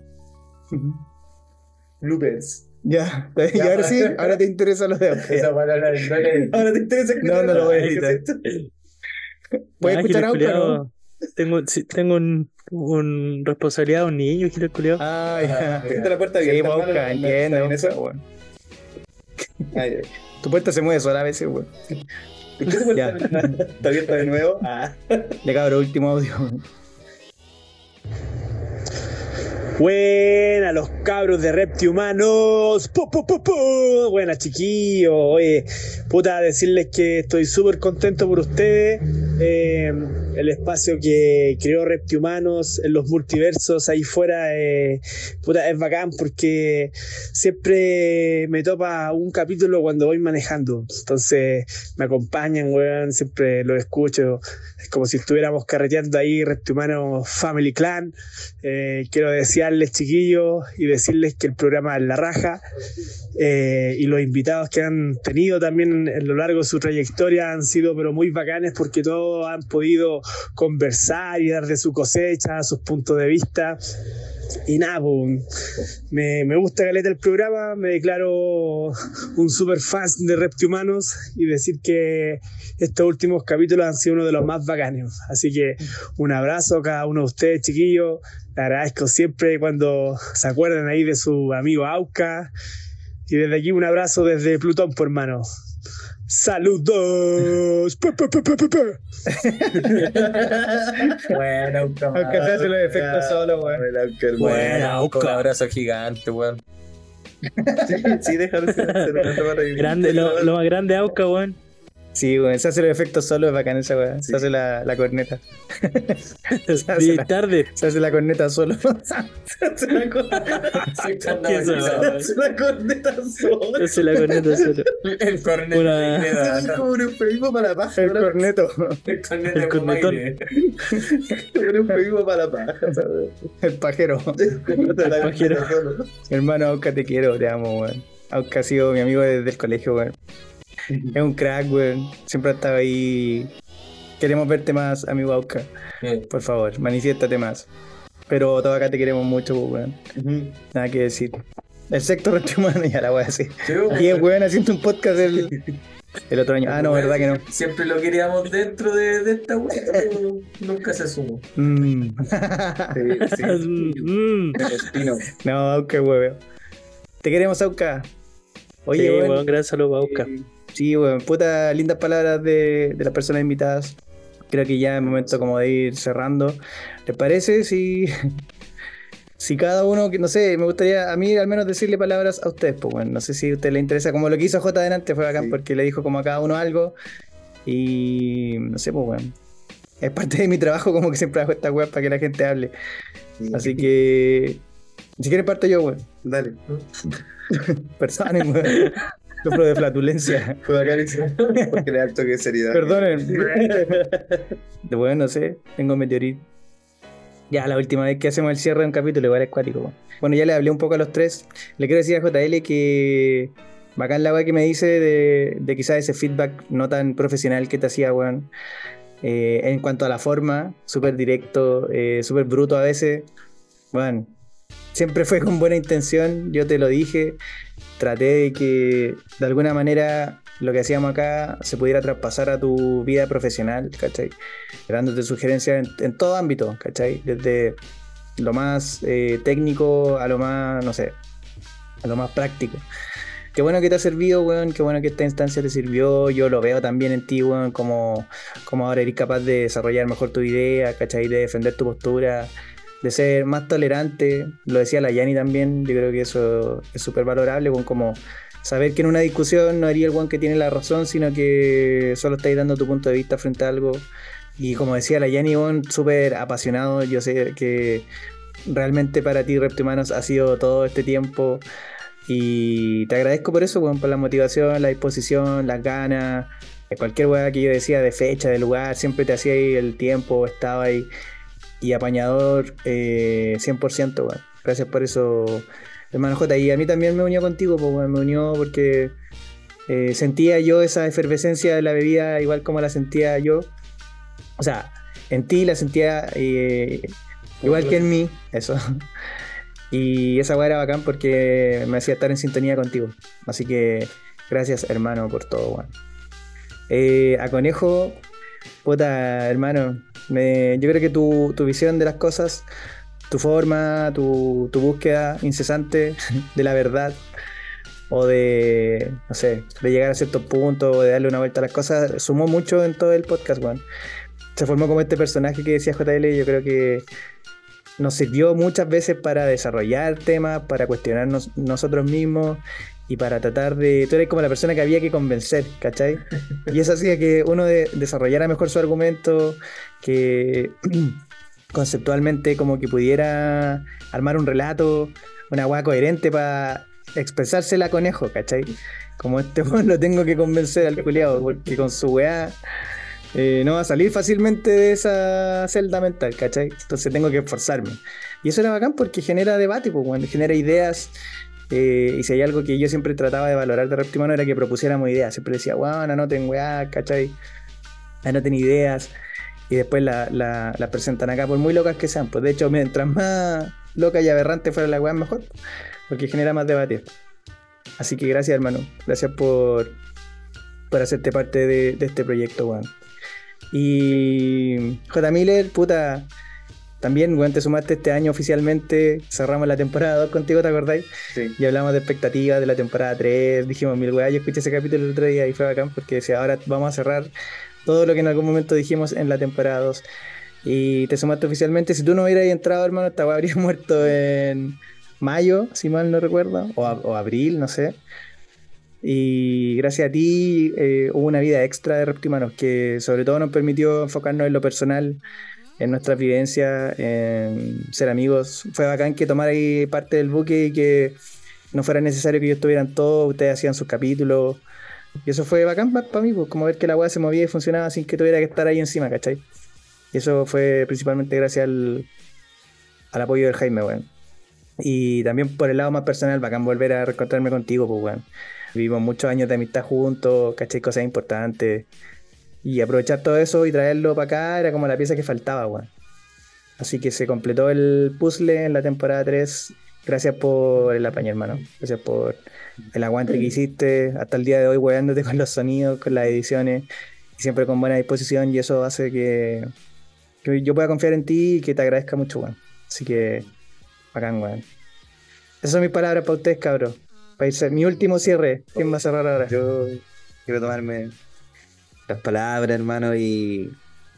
Bloopers. Ya, y ahora sí, ahora te interesa los de Auca. Esa palabra no le- Ahora te interesa No, no lo voy a editar. ¿Puedes Ah, escuchar no? Tengo, sí, tengo un, un responsabilidad de un niño, Giles Culeado. Ah, ya. Dejaste la puerta Sí, abierta. Auca, hermano, entiende, ¿en Auca, eso? weón. Ay, ay. Tu puerta se mueve sola a veces, weón. ¿Por qué tu puerta Ya. está abierta de nuevo? Ah. Ya cabrón, último audio. Buena, los cabros de Repti Humanos. Buena, chiquillos. Oye, puta, decirles que estoy súper contento por ustedes. Eh, el espacio que creó Repti Humanos en los multiversos ahí fuera, eh, es bacán porque siempre me topa un capítulo cuando voy manejando. Entonces me acompañan, weón, siempre lo escucho. Es como si estuviéramos carreteando ahí Repti Humanos Family Clan. Eh, quiero desearles, chiquillos, y decirles que el programa es la raja. eh, y los invitados que han tenido también a lo largo de su trayectoria han sido pero muy bacanes porque todos han podido conversar y dar de su cosecha, sus puntos de vista. Y nada, me, me gusta caleta el programa, me declaro un super fan de Reptihumanos y decir que estos últimos capítulos han sido uno de los más bacanes. Así que un abrazo a cada uno de ustedes, chiquillos. Le agradezco siempre cuando se acuerdan ahí de su amigo Auca. Y desde aquí un abrazo desde Plutón, por hermano. ¡Saludos! Auca, Aunque se hace los efectos solo, weón. Auca. Un abrazo gigante, weón. Sí, déjalo. se- se lo voy a tomar ahí. Grande, lo, lo más grande Auca, weón. Sí, weón, se hace los efectos solo, es bacán esa weón. Se hace la, la corneta. se, hace la, tarde. se hace la corneta solo. Se la co- ¿Qué es eso? se la corneta sola. Ese la corneta solo. El corneto Una- Es como un eufemismo para la paja. el ¿no? corneto. El corneto El cornetón. Un eufemismo para la paja. ¿sabes? El pajero. Se la pajero. corneta solo. Hermano Auca, te quiero, te amo, weón. Auca ha sido mi amigo desde el colegio, weón. Es un crack, weón. Siempre ha estado ahí. Queremos verte más, amigo Auca. Por favor, manifiéstate más. Pero todos acá te queremos mucho, pues, weón. Nada que decir. El sector reptiliano ya la voy a decir. Sí. Y es weón haciendo un podcast el, el otro año. Ah, no, verdad que no. Siempre lo queríamos dentro de, de esta weá, pero nunca se sumó. Mm. Sí. Mm. No, Auca, weón. Te queremos, Auca. Oye, sí, weón. a los Auca. Sí, weón, puta, lindas palabras de, de las personas invitadas. Creo que ya es momento como de ir cerrando. ¿Les parece si, si cada uno, que no sé, me gustaría a mí al menos decirle palabras a ustedes? Pues bueno, no sé si a usted le interesa, como lo que hizo J delante fue bacán Sí. porque le dijo como a cada uno algo. Y no sé, pues bueno. Es parte de mi trabajo como que siempre hago esta web para que la gente hable. Así que, si quieren parte yo, weón. Dale. Perdonen, weón. Sufro de flatulencia. Porque le da toque de seriedad. Perdonen. Bueno, no sé, tengo meteorito. Ya, la última vez que hacemos el cierre de un capítulo, igual es cuático. Bueno, ya le hablé un poco a los tres. Le quiero decir a JL que bacán la weá que me dice de, de quizás ese feedback no tan profesional que te hacía, weón. Eh, en cuanto a la forma, súper directo, eh, súper bruto a veces. Bueno, siempre fue con buena intención, yo te lo dije. Traté de que de alguna manera lo que hacíamos acá se pudiera traspasar a tu vida profesional, ¿cachai? Dándote sugerencias en, todo ámbito, ¿cachai? Desde lo más eh, técnico a lo más, no sé, a lo más práctico. Qué bueno que te ha servido, weón. Qué bueno que esta instancia te sirvió. Yo lo veo también en ti, weón, como, como ahora eres capaz de desarrollar mejor tu idea, ¿cachai? De defender tu postura, de ser más tolerante. Lo decía la Yani también. Yo creo que eso es súper valorable, weón, como saber que en una discusión no haría el weón que tiene la razón, sino que solo estáis dando tu punto de vista frente a algo. Y como decía la Bon, súper apasionado. Yo sé que realmente para ti, Reptimanos, ha sido todo este tiempo. Y te agradezco por eso, por la motivación, la disposición, las ganas. Cualquier weá que yo decía de fecha, de lugar, siempre te hacía ahí el tiempo, estaba ahí. Y apañador, eh, 100%, weón. Gracias por eso, hermano J. Y a mí también me unió contigo, pues, weón, me unió porque eh, sentía yo esa efervescencia de la bebida igual como la sentía yo. O sea, en ti la sentía eh, igual que en mí, eso. Y esa weá era bacán porque me hacía estar en sintonía contigo. Así que gracias, hermano, por todo, weón. Eh, a Conejo, puta, hermano, yo creo que tu, tu visión de las cosas, tu forma, tu, tu búsqueda incesante de la verdad, o de, no sé, de llegar a ciertos puntos, o de darle una vuelta a las cosas, sumó mucho en todo el podcast, weón. Se formó como este personaje que decía JL, y yo creo que nos sirvió muchas veces para desarrollar temas, para cuestionarnos nosotros mismos y para tratar de... Tú eres como la persona que había que convencer, ¿cachai? Y eso hacía que uno de- desarrollara mejor su argumento, que conceptualmente como que pudiera armar un relato, una hueá coherente para expresársela conejo, ¿cachai? Como este weón lo tengo que convencer al culiado, porque con su weá eh, no va a salir fácilmente de esa celda mental, ¿cachai? Entonces tengo que esforzarme. Y eso era bacán porque genera debate, pues, weón, genera ideas. Eh, y si hay algo que yo siempre trataba de valorar de Reptimano era que propusiéramos ideas. Siempre decía, weón, anoten weá, ¿cachai? Anoten ideas. Y después la- la- las presentan acá, por muy locas que sean. Pues de hecho, mientras más loca y aberrante fuera la weá, mejor. Porque genera más debate. Así que gracias, hermano. Gracias por, por hacerte parte de, de este proyecto, weón. Y J. Miller, puta, también, weón, te sumaste este año oficialmente. Cerramos la temporada 2 contigo, ¿te acordáis? Sí. Y hablamos de expectativas de la temporada 3. Dijimos mil weá. Yo escuché ese capítulo el otro día y fue bacán porque decía, ahora vamos a cerrar todo lo que en algún momento dijimos en la temporada 2. Y te sumaste oficialmente. Si tú no hubieras entrado, hermano, esta weá habría muerto en mayo, si mal no recuerdo, o, o abril, no sé. Y gracias a ti eh, hubo una vida extra de Reptimanos que sobre todo nos permitió enfocarnos en lo personal, en nuestras vivencias, en ser amigos. Fue bacán que tomara ahí parte del buque y que no fuera necesario que yo estuviera en todo, ustedes hacían sus capítulos. Y eso fue bacán para mí, pues, como ver que la weá se movía y funcionaba sin que tuviera que estar ahí encima, ¿cachai? Y eso fue principalmente gracias al, al apoyo del Jaime, weón. Y también por el lado más personal, bacán volver a reencontrarme contigo, pues, weón. Vivimos muchos años de amistad juntos, ¿cachai? Cosas importantes. Y aprovechar todo eso y traerlo para acá era como la pieza que faltaba, weón. Así que se completó el puzzle en la temporada 3. Gracias por el apaño, hermano. Gracias por el aguante que hiciste hasta el día de hoy, weándote con los sonidos, con las ediciones. Y siempre con buena disposición. Y eso hace que, yo pueda confiar en ti y que te agradezca mucho, weón. Así que, bacán, weón. Esas son mis palabras para ustedes, cabros. Para irse, mi último cierre. ¿Quién va a cerrar ahora? Yo quiero tomarme las palabras, hermano, y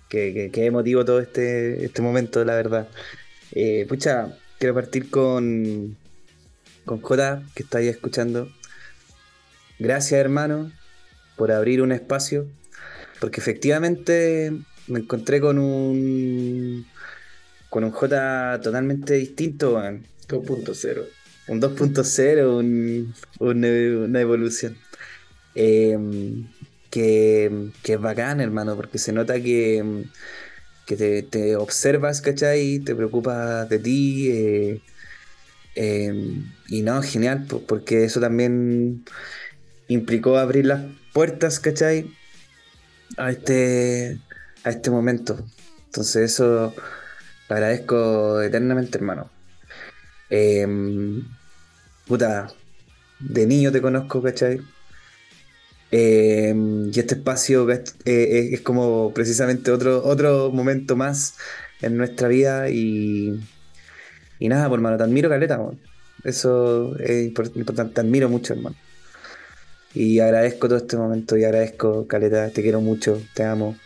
que, que, que emotivo todo este, este momento, la verdad. Eh, pucha, quiero partir con, con J, que está ahí escuchando. Gracias, hermano, por abrir un espacio, porque efectivamente me encontré con un con un J totalmente distinto, weón. 2.0. Un 2.0, un- un- una evolución. Eh, que, que es bacán, hermano, porque se nota que, que te, observas, ¿cachai? Te preocupas de ti. eh, eh, y no, genial, po- porque eso también implicó abrir las puertas, ¿cachai? A este, a este momento. Entonces eso lo agradezco eternamente, hermano. Em, puta, de niño te conozco, ¿cachai? Em, y este espacio ¿cach- eh, eh, es como precisamente otro, otro momento más en nuestra vida y, nada, por hermano, te admiro, Caleta. Eso es impor- importante, te admiro mucho, hermano. Y agradezco todo este momento y agradezco, Caleta, te quiero mucho, te amo.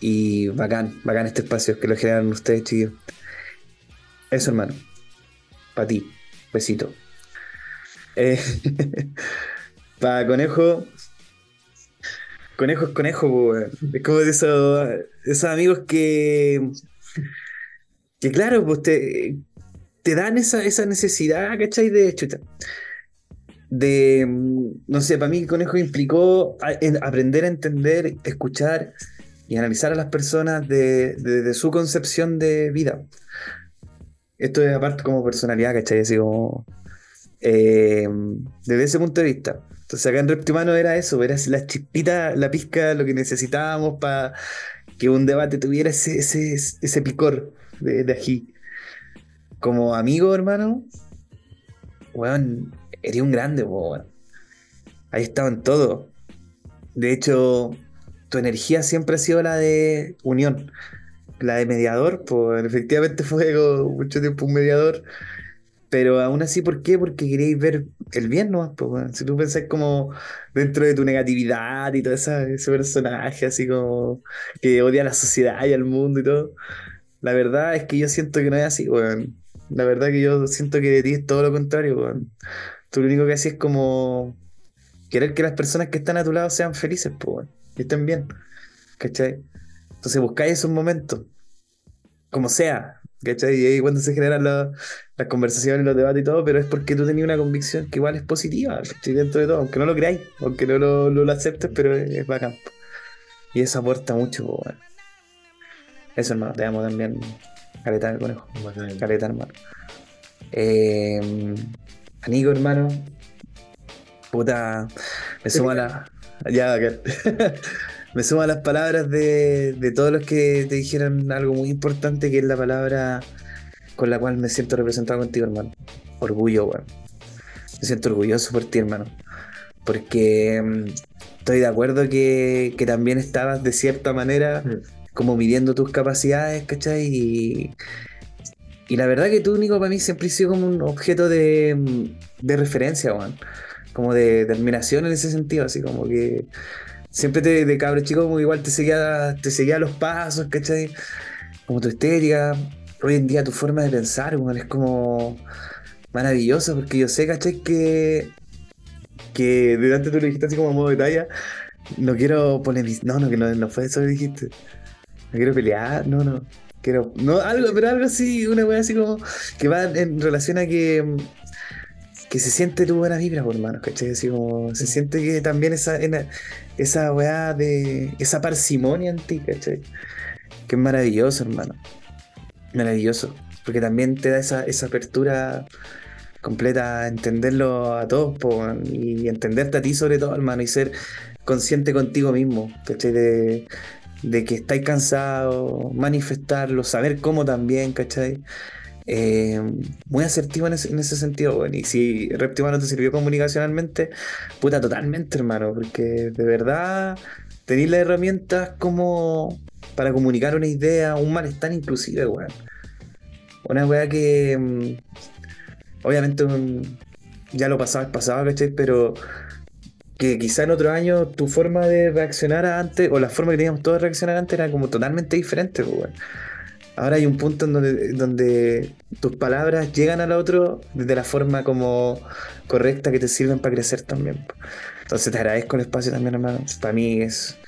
Y bacán, bacán este espacio que lo generaron ustedes, chiquillos. Eso, hermano. Para ti. Besito. Eh, para Conejo. Conejo es conejo. Es como de esos, esos amigos que. Que claro, pues te, te dan esa, esa necesidad, ¿cachai? De chuta. De. No sé, para mí Conejo implicó aprender a entender, escuchar y analizar a las personas de, de- de su concepción de vida. Esto es aparte como personalidad, ¿cachai? Así como. eh, desde ese punto de vista. Entonces acá en Reptimano era eso, era la chispita, la pizca, lo que necesitábamos para que un debate tuviera ese, ese, ese picor de, de ají. Como amigo, hermano, weón, eres un grande, weón. Ahí estaban todos. De hecho, tu energía siempre ha sido la de unión. La de mediador, pues efectivamente fue mucho tiempo un mediador. Pero aún así, ¿por qué? Porque queréis ver el bien nomás, pues. Si tú pensás como dentro de tu negatividad y todo esa- ese personaje así como que odia a la sociedad y al mundo y todo. La verdad es que yo siento que no es así, weón. La verdad que yo siento que de ti es todo lo contrario, weón. Tú lo único que haces es como querer que las personas que están a tu lado sean felices, pues, weón. Y estén bien. ¿Cachai? Entonces buscáis esos momentos. Como sea. ¿Cachai? Y ahí cuando se generan la- las conversaciones, los debates y todo, pero es porque tú tenías una convicción que igual es positiva. Dentro de todo, aunque no lo creáis, aunque no lo, lo aceptes, pero es, es bacán. Y eso aporta mucho, po, weón. Eso, hermano, te amo también. Caleta de conejo. Caleta, hermano. Eh, hermano. Puta. Me sumo a la. Ya, bacán. Me sumo a las palabras de, de todos los que te dijeron algo muy importante, que es la palabra con la cual me siento representado contigo, hermano. Orgullo, weón. Me siento orgulloso por ti, hermano. Porque mm, estoy de acuerdo que, que también estabas de cierta manera como midiendo tus capacidades, ¿cachai? Y, y la verdad que tú, Nico, para mí siempre has sido como un objeto de, mm, de referencia, weón. Como de, de admiración en ese sentido, así como que siempre te, de cabro chico igual te seguía, te seguía los pasos, ¿cachai? Como tu estética. Hoy en día tu forma de pensar, weón, es como maravillosa, porque yo sé, ¿cachai? Que, que de antes tú lo dijiste así como a modo de talla. No quiero polemizar. No, no, que no, no fue eso que dijiste. No quiero pelear, no, no. Quiero. No, algo, pero algo así, una wea así como. Que va en relación a que. Mm, Que se siente tu buena vibra, por hermano, ¿cachai? Así como. Se siente que también esa, esa weá de. Esa parsimonia en ti, ¿cachai? Que es maravilloso, hermano. Maravilloso. Porque también te da esa, esa apertura completa a entenderlo a todos, po, y entenderte a ti sobre todo, hermano, y ser consciente contigo mismo, ¿cachai? De, de que estáis cansado, manifestarlo, saber cómo también, ¿cachai? Eh, muy asertivo en ese, en ese sentido, weón. Y si Reptimano te sirvió comunicacionalmente, puta, totalmente, hermano, porque de verdad tenéis las herramientas como para comunicar una idea, un malestar inclusive, weón. Una weá que mm, obviamente mm, ya lo pasado es pasado, ¿cachai? Pero que quizá en otro año tu forma de reaccionar antes, o la forma que teníamos todos de reaccionar antes era como totalmente diferente, pues, weón. Ahora hay un punto en donde, tus palabras llegan al otro desde la forma como correcta que te sirven para crecer también. Entonces te agradezco el espacio también, hermano. Para mí es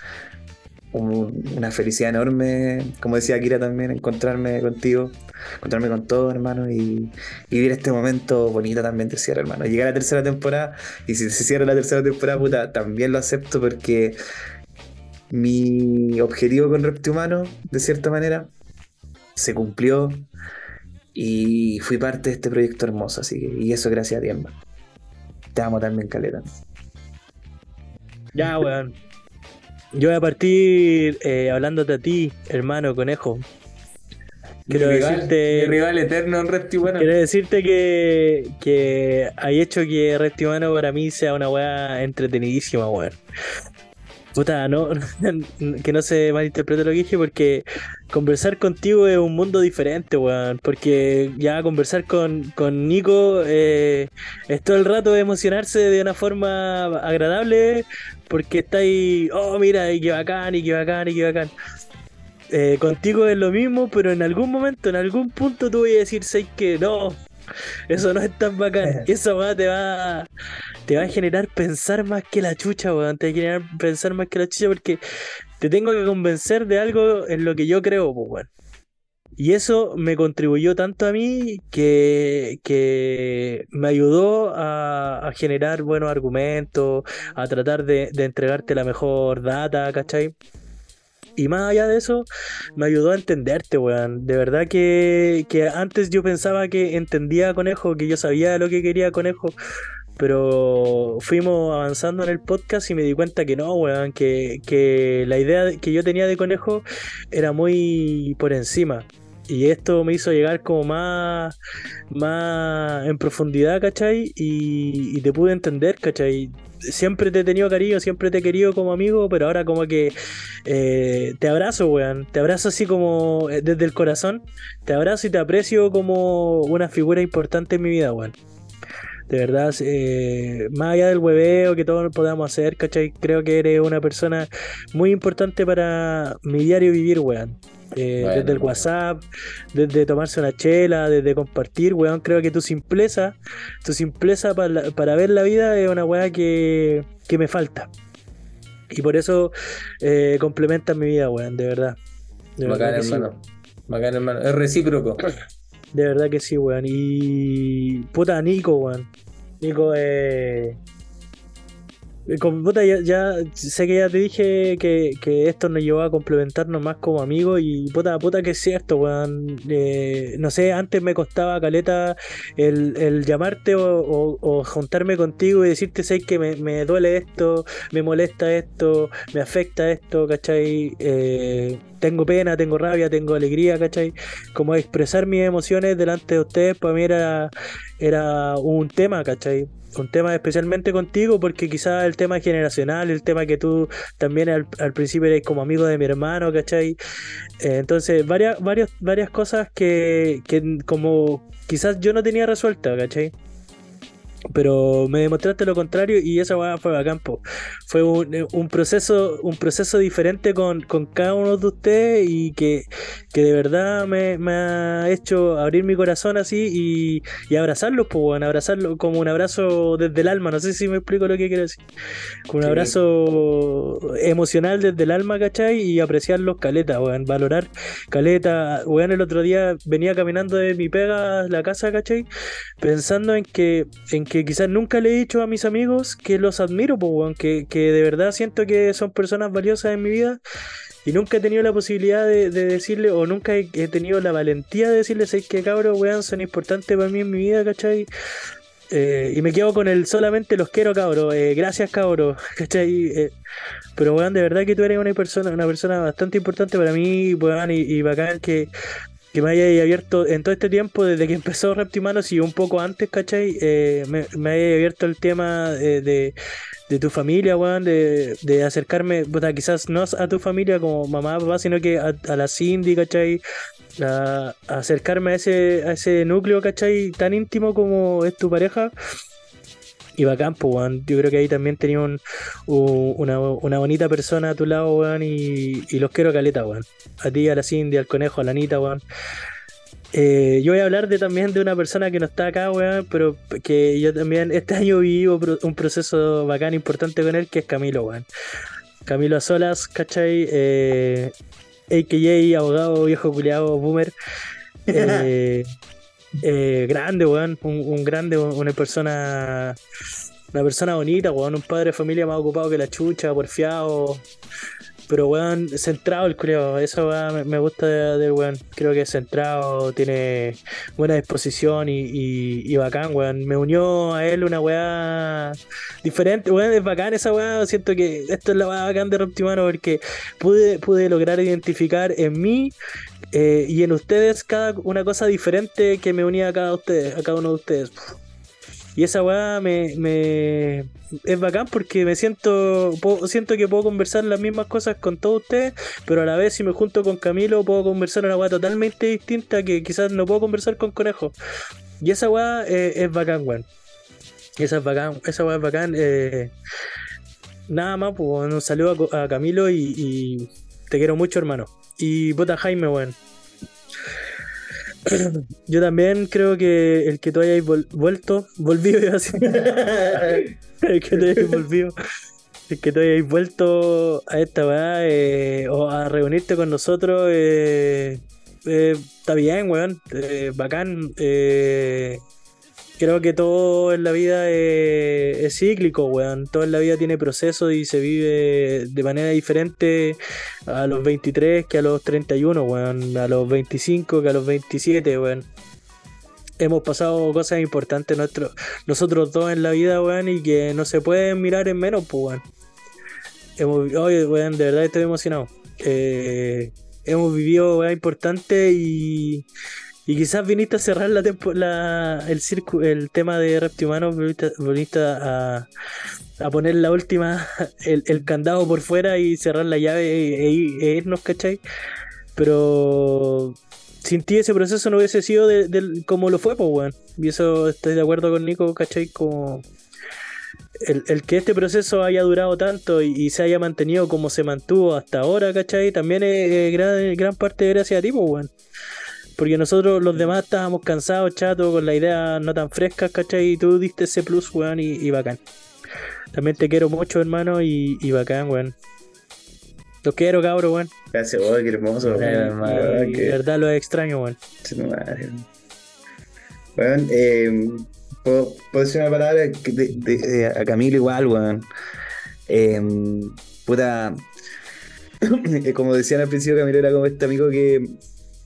un- una felicidad enorme, como decía Akira también, encontrarme contigo, encontrarme con todos, hermano, y, vivir este momento bonito también de cierre, hermano. Llegar a la tercera temporada, y si se cierra la tercera temporada, puta, también lo acepto porque mi objetivo con Reptihumano, de cierta manera, se cumplió y fui parte de este proyecto hermoso, así que, y eso gracias a ti, hermano. Te amo también, Caleta. Ya, weón. Yo voy a partir eh, hablándote a ti, hermano conejo. Quiero Mi rival- decirte. mi rival eterno en. Quiero decirte que, que hay hecho que Reptimano para mí sea una weá entretenidísima, weón. Puta, no, que no se malinterprete lo que dije porque conversar contigo es un mundo diferente, weón. Porque ya conversar con, con Nico eh, es todo el rato emocionarse de una forma agradable porque está ahí, oh, mira, y qué bacán, y qué bacán, y qué bacán. Eh, contigo es lo mismo, pero en algún momento, en algún punto tú voy a decir, que no, Eso no es tan bacán. Eso te va, te va a generar pensar más que la chucha, weón. Te va a generar pensar más que la chucha porque te tengo que convencer de algo en lo que yo creo, pues, weón. Y eso me contribuyó tanto a mí que, que me ayudó a, a generar buenos argumentos, a tratar de, de entregarte la mejor data, ¿cachai? Y más allá de eso, me ayudó a entenderte, weón. De verdad que, que antes yo pensaba que entendía Conejo, que yo sabía lo que quería Conejo, pero fuimos avanzando en el podcast y me di cuenta que no, weón, que, que la idea que yo tenía de Conejo era muy por encima. Y esto me hizo llegar como más, más en profundidad, ¿cachai? Y, y te pude entender, ¿cachai? Siempre te he tenido cariño, siempre te he querido como amigo, pero ahora como que eh, te abrazo, weón. Te abrazo así como eh, desde el corazón. Te abrazo y te aprecio como una figura importante en mi vida, weón. De verdad, eh, más allá del hueveo que todos podamos hacer, ¿cachai? Creo que eres una persona muy importante para mi diario vivir, weón. Eh, Bueno, desde el bueno. WhatsApp, desde tomarse una chela, desde compartir, weón. Creo que tu simpleza, tu simpleza para, la- para ver la vida es una weá que, que me falta. Y por eso eh, complementa mi vida, weón, de verdad. De Bacán, verdad sí, hermano. Bacán, hermano. Es recíproco. de verdad que sí, weón. Y. Puta, Nico, weón. Nico, eh. Eh, Con, puta, ya, ya sé que ya te dije que, que esto nos llevó a complementarnos más como amigos y puta, puta que es cierto, weón. Eh, no sé, antes me costaba caleta el, el llamarte o, o- o juntarme contigo y decirte, sé que me, me duele esto, me molesta esto, me afecta esto, ¿cachai? Eh, tengo pena, tengo rabia, tengo alegría, ¿cachai? Como expresar mis emociones delante de ustedes, para mí era, era un tema, ¿cachai? Un tema especialmente contigo, porque quizás el tema generacional, el tema que tú también al, al principio eres como amigo de mi hermano, ¿cachai? Eh, entonces, varias, varias, varias cosas que, que como quizás yo no tenía resuelta, ¿cachai? Pero me demostraste lo contrario y esa weá fue bacán, po. Fue un, eh, un proceso, un proceso diferente con, con cada uno de ustedes y que, que de verdad me, me ha hecho abrir mi corazón así y, y abrazarlos, pues, bueno, abrazarlos como un abrazo desde el alma. No sé si me explico lo que quiero decir. Con un Sí. abrazo emocional desde el alma, ¿cachai? Y apreciarlos caleta, weón. Valorar caleta. Weón, el otro día venía caminando de mi pega a la casa, ¿cachai? Pensando en que, en que quizás nunca le he dicho a mis amigos que los admiro, pues, weón, que, que de verdad siento que son personas valiosas en mi vida y nunca he tenido la posibilidad de, de decirle, o nunca he, tenido la valentía de decirles "Sabes que cabros, weón, son importantes para mí en mi vida, ¿cachai? Eh, y me quedo con el solamente los quiero, cabros. eh, gracias, cabros. ¿Cachai? Eh, pero, weón, de verdad que tú eres una persona, una persona bastante importante para mí, weón, y, y bacán que, que me hayas abierto en todo este tiempo, desde que empezó Reptimanos y un poco antes, ¿cachai? Eh, me, me hayas abierto el tema de, de, de tu familia, weón, de, de acercarme, puta, quizás no a tu familia como mamá, papá, sino que a, a la Cindy, ¿cachai? Acercarme a ese, a ese núcleo, ¿cachai? Tan íntimo como es tu pareja. Y bacán, pues, weón. Yo creo que ahí también tenía un, un- una, una bonita persona a tu lado, weón. Y, y los quiero caleta, weón. A ti, a la Cindy, al conejo, a la Anita, weón. Eh, yo voy a hablar de también de una persona que no está acá, weón, pero que yo también este año vivo un proceso bacán importante con él, que es Camilo, weón. Camilo a solas, ¿cachai? Eh, AKJ, abogado, viejo culiado, boomer. Eh, eh, grande, weón. Un, grande, una persona. Una persona bonita, weón. Un padre de familia más ocupado que la chucha, porfiado. Pero, weón, centrado el culiao. Eso, weón, me, gusta de- del weón. Creo que es centrado, tiene buena disposición y bacán, weón. Me unió a él una weá diferente, weón. Es bacán esa weá. Siento que esto es la weá bacán de Reptimano porque pude, pude lograr identificar en mí eh, y en ustedes cada una cosa diferente que me unía a cada, ustedes, a cada uno de ustedes. Y esa weá me, es bacán porque me siento siento que puedo conversar las mismas cosas con todos ustedes, pero a la vez si me junto con Camilo puedo conversar una weá totalmente distinta que quizás no puedo conversar con Conejo. Y esa weá eh, es bacán, weón. Esa es bacán, esa weá es bacán. eh, nada más, pues un saludo a Camilo y te quiero mucho, hermano. Y puta Jaime, weón. Yo también creo que el que tú hayáis vuelto, volvido iba a decir. el que tú hayáis volvido. El que tú hayáis vuelto a esta weá eh, o a reunirte con nosotros eh, eh, está bien, weón. eh, bacán. Creo que todo en la vida es cíclico, weón. Todo en la vida tiene procesos y se vive de manera diferente a los 23 que a los 31, weón. A los 25 que a los 27, weón. Hemos pasado cosas importantes nuestro, nosotros dos en la vida, weón, y que no se pueden mirar en menos, pues, weón. Oye, weón, de verdad estoy emocionado. Eh, hemos vivido weón importante y, y quizás viniste a cerrar la tempo- el el tema de Reptimano, viniste, a, a poner la última, el, candado por fuera y cerrar la llave e, e- e irnos, ¿cachai? Pero sin ti ese proceso no hubiese sido de- del- como lo fue, pues, weón. Y eso estoy de acuerdo con Nico, ¿cachai? Como el, el que este proceso haya durado tanto y, se haya mantenido como se mantuvo hasta ahora, ¿cachai? También es, gran, gran parte gracias a ti, pues, weón. Porque nosotros los demás estábamos cansados, chatos, con la idea no tan frescas, ¿cachai? Y tú diste ese plus, weón, y, y bacán. También te quiero mucho, hermano, y, y bacán, weón. Los quiero, cabrón, weón. Gracias, weón, qué hermoso, weón. hermano, que- de verdad lo extraño, weón. Weón, eh, ¿puedo, puedo decir una palabra que de, de- de- a Camilo igual, weón. Eh, puta. como decían al principio, Camilo era como este amigo que.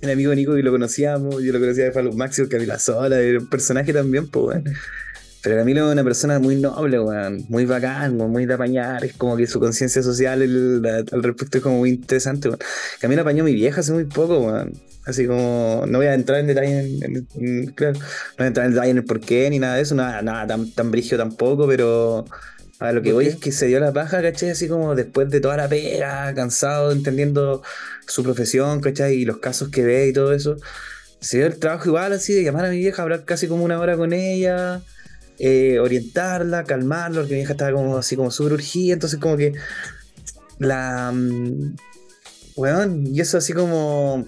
El amigo Nico que lo conocíamos, yo lo conocía de Falus Maxi, Camila Sola, era un personaje también, pues, weón. Pero Camilo es una persona muy noble, weón, muy bacán, weón, muy de apañar, es como que su conciencia social el- la- al respecto es como muy interesante, weón. Camilo apañó a mi vieja hace muy poco, weón. Así como, no voy a entrar en detalle en, en- en- claro, no voy a entrar en detalle en el porqué ni nada de eso, nada, nada tan, tan brigio tampoco, pero a lo que ¿Por voy es que se dio la paja, ¿cachai? Así como después de toda la pega, cansado, entendiendo su profesión, ¿cachai? Y los casos que ve y todo eso. Se dio el trabajo igual así de llamar a mi vieja, hablar casi como una hora con ella, eh, orientarla, calmarla, porque mi vieja estaba como así como súper urgida, entonces como que la... mm, Weón, y eso así como...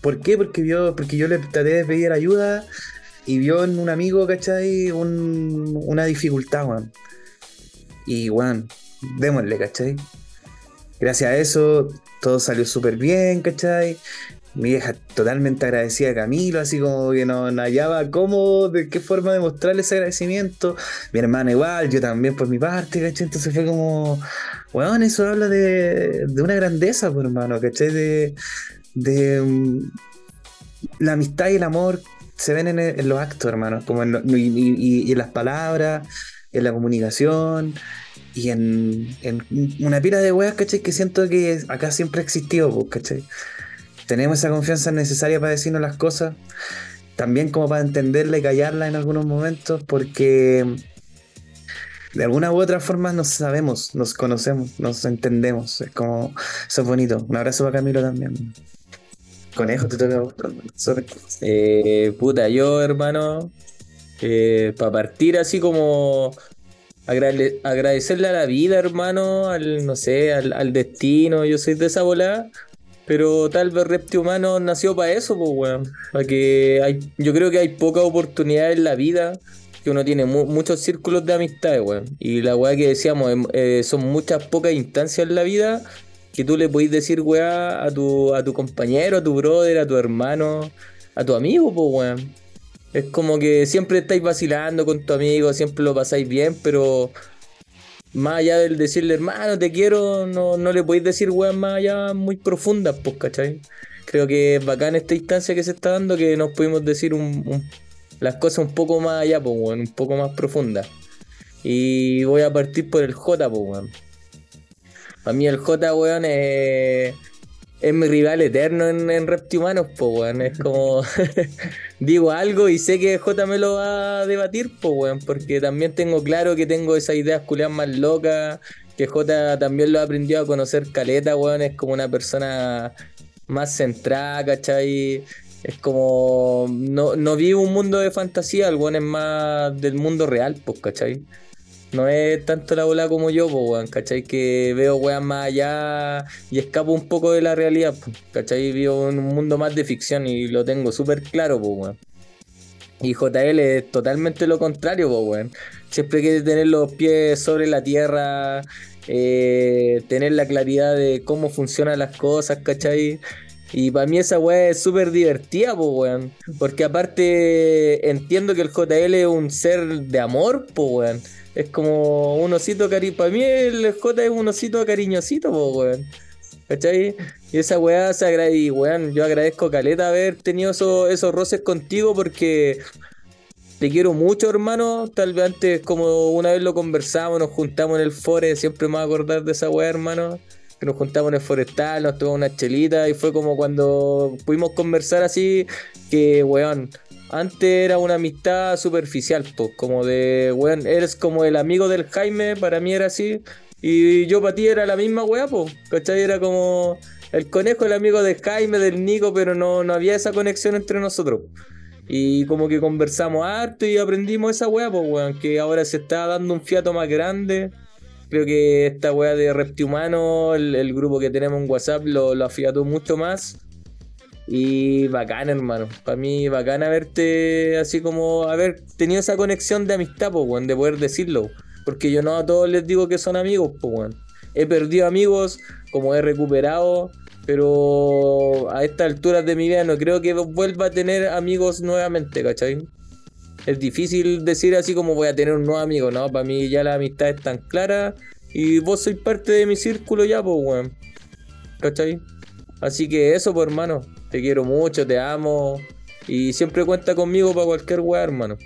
¿Por qué? Porque, vio, porque yo le traté de pedir ayuda y vio en un amigo, ¿cachai? Un- una dificultad, weón. Y, weón, démosle, ¿cachai? Gracias a eso, todo salió súper bien, ¿cachai? Mi vieja totalmente agradecida a Camilo, así como que no, hallaba cómo, de qué forma demostrarle ese agradecimiento. Mi hermana igual, yo también por mi parte, ¿cachai? Entonces fue como, weón, eso habla de, de una grandeza, pues, hermano, ¿cachai? De, de mm, la amistad y el amor se ven en, los actos, hermano, como en, y- y en las palabras, en la comunicación y en, en una pila de weas, ¿cachai? Que siento que acá siempre ha existido, pues, ¿cachai? Tenemos esa confianza necesaria para decirnos las cosas, también como para entenderla y callarla en algunos momentos, porque de alguna u otra forma nos sabemos, nos conocemos, nos entendemos. Es como, eso es bonito. Un abrazo para Camilo también. Conejo, te toca. Eh, puta, yo, hermano, para partir así como agradecerle a la vida, hermano, al, no sé, al, destino, yo soy de esa volada, pero tal vez Repti Humano nació para eso, pues, weón. Para que hay, yo creo que hay pocas oportunidades en la vida, que uno tiene mu- muchos círculos de amistades, weón. Y la weá que decíamos, em- eh, son muchas pocas instancias en la vida que tú le podéis decir, weá, a tu, a tu compañero, a tu brother, a tu hermano, a tu amigo, pues, weón. Es como que siempre estáis vacilando con tu amigo, siempre lo pasáis bien, pero más allá del decirle, hermano, te quiero, no, no le podéis decir, weón, más allá muy profundas, pues, ¿cachai? Creo que es bacán esta instancia que se está dando, que nos pudimos decir un- las cosas un poco más allá, pues, weón, un poco más profundas. Y voy a partir por el J, pues, weón. Para mí el J, weón, es, es mi rival eterno en, en Reptihumanos, pues, weón. Es como, digo algo y sé que J me lo va a debatir, pues, weón, porque también tengo claro que tengo esas ideas culiadas más locas, que J también lo aprendió a conocer caleta, weón, es como una persona más centrada, ¿cachai? Es como, no, no vive un mundo de fantasía, el weón es más del mundo real, pues, ¿cachai? No es tanto la bola como yo, pues, weón, ¿cachai? Que veo weas más allá y escapo un poco de la realidad, po, ¿cachai? Vivo en un mundo más de ficción y lo tengo súper claro, pues, weón. Y JL es totalmente lo contrario, pues, weón. Siempre quiere tener los pies sobre la tierra, eh, tener la claridad de cómo funcionan las cosas, ¿cachai? Y para mí esa weá es súper divertida, pues, weón. Porque aparte entiendo que el JL es un ser de amor, pues, weón. Es como un osito cariño. Para mí el J es un osito cariñosito, pues, weón. ¿Cachai? Y esa weá se agradece. Y weón, yo agradezco Caleta haber tenido esos, esos roces contigo porque te quiero mucho, hermano. Tal vez antes, como una vez lo conversamos, nos juntamos en el fore. Siempre me voy a acordar de esa weá, hermano que nos juntamos en el forestal, nos tomamos una chelita y fue como cuando pudimos conversar así, que weón, antes era una amistad superficial, pues, como de, weón, eres como el amigo del Jaime, para mí era así, y yo para ti era la misma weá, pues, ¿cachai? Era como el conejo, el amigo del Jaime, del Nico, pero no, no había esa conexión entre nosotros. Y como que conversamos harto y aprendimos esa weá, pues, weón, que ahora se está dando un fiato más grande Creo que esta weá de Reptihumano, el, el grupo que tenemos en WhatsApp, lo, lo afiató mucho más. Y bacán, hermano. Para mí, bacán haberte así como haber tenido esa conexión de amistad, pues, weón, de poder decirlo. Porque yo no a todos les digo que son amigos, pues, weón. He perdido amigos, como he recuperado, pero a estas alturas de mi vida no creo que vuelva a tener amigos nuevamente, ¿cachai? es difícil decir así como voy a tener un nuevo amigo, ¿no? Para mí ya la amistad es tan clara y vos sois parte de mi círculo ya, pues, weón. ¿Cachai? Así que eso, pues, hermano. Te quiero mucho, te amo. Y siempre cuenta conmigo para cualquier weá, hermano.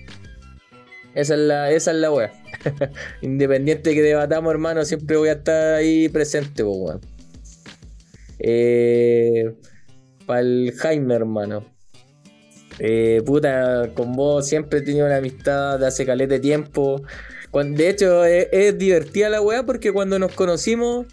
Esa es la, esa es la weá. Independiente que debatamos, hermano, siempre voy a estar ahí presente, weón. Eh, para el Jaime, hermano. Eh, puta, con vos siempre he tenido una amistad de hace calete tiempo. de hecho, es, divertida la weá porque cuando nos conocimos,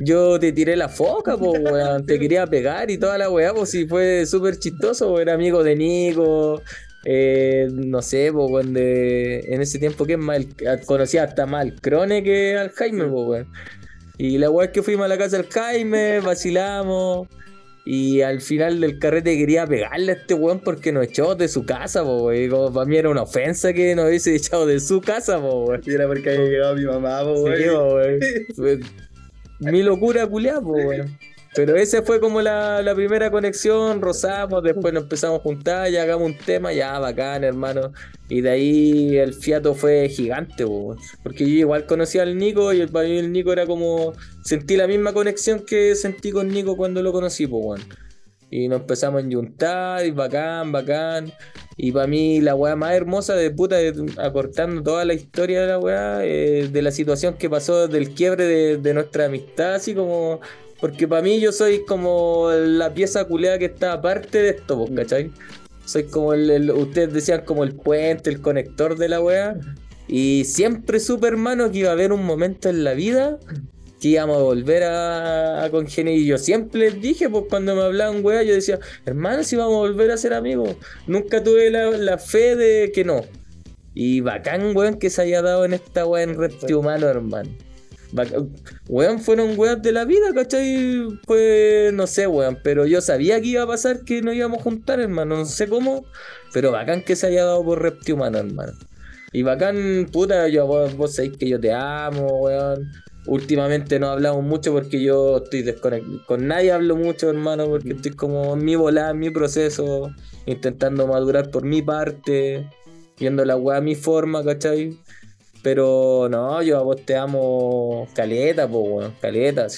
yo te tiré la foca, pues, weón. Te quería pegar y toda la weá, pues, si fue súper chistoso. Era amigo de Nico. Eh, no sé, pues, cuando en ese tiempo que mal, conocía hasta más al Crone que al Jaime, pues, weón. Y la weá es que fuimos a la casa del Jaime, vacilamos. Y al final del carrete quería pegarle a este weón porque nos echó de su casa, po, weón. Para mí era una ofensa que nos hubiese echado de su casa, po, weón. Y era porque había llegado mi mamá, po, weón. Mi locura po, weón. Pero esa fue como la, la, primera conexión, rozamos, después nos empezamos a juntar, ya hagamos un tema, ya bacán, hermano. Y de ahí el fiato fue gigante, porque yo igual conocí al Nico y el, para mí el Nico era como. Sentí la misma conexión que sentí con Nico cuando lo conocí, pues, Y nos empezamos a juntar, y bacán, bacán. Y para mí la weá más hermosa de puta, acortando toda la historia de la weá, eh, de la situación que pasó del quiebre de, nuestra amistad, así como porque para mí yo soy como la pieza culeada que está aparte de esto, pues, ¿cachai? Soy como el, ustedes decían como el puente, el conector de la wea. Y siempre supe, hermano, que iba a haber un momento en la vida que íbamos a volver a, a. Y yo siempre les dije, pues cuando me hablaban wea, yo decía, hermano, si vamos a volver a ser amigos. Nunca tuve la, fe de que no. Y bacán, weón, que se haya dado en esta wea en reptil humano, hermano. Weón, fueron weas de la vida, ¿cachai? Pues no sé, weón, pero yo sabía que iba a pasar que nos íbamos a juntar, hermano, no sé cómo, pero bacán que se haya dado por reptil humano, hermano. Y bacán, puta, yo, vos, vos sabéis que yo te amo, weón. Últimamente no hablamos mucho porque yo estoy desconectado. Con nadie hablo mucho, hermano, porque estoy como en mi volada, en mi proceso, intentando madurar por mi parte, viendo la weá a mi forma, ¿cachai? Pero no, yo a vos te amo caleta, pues, weón, caleta,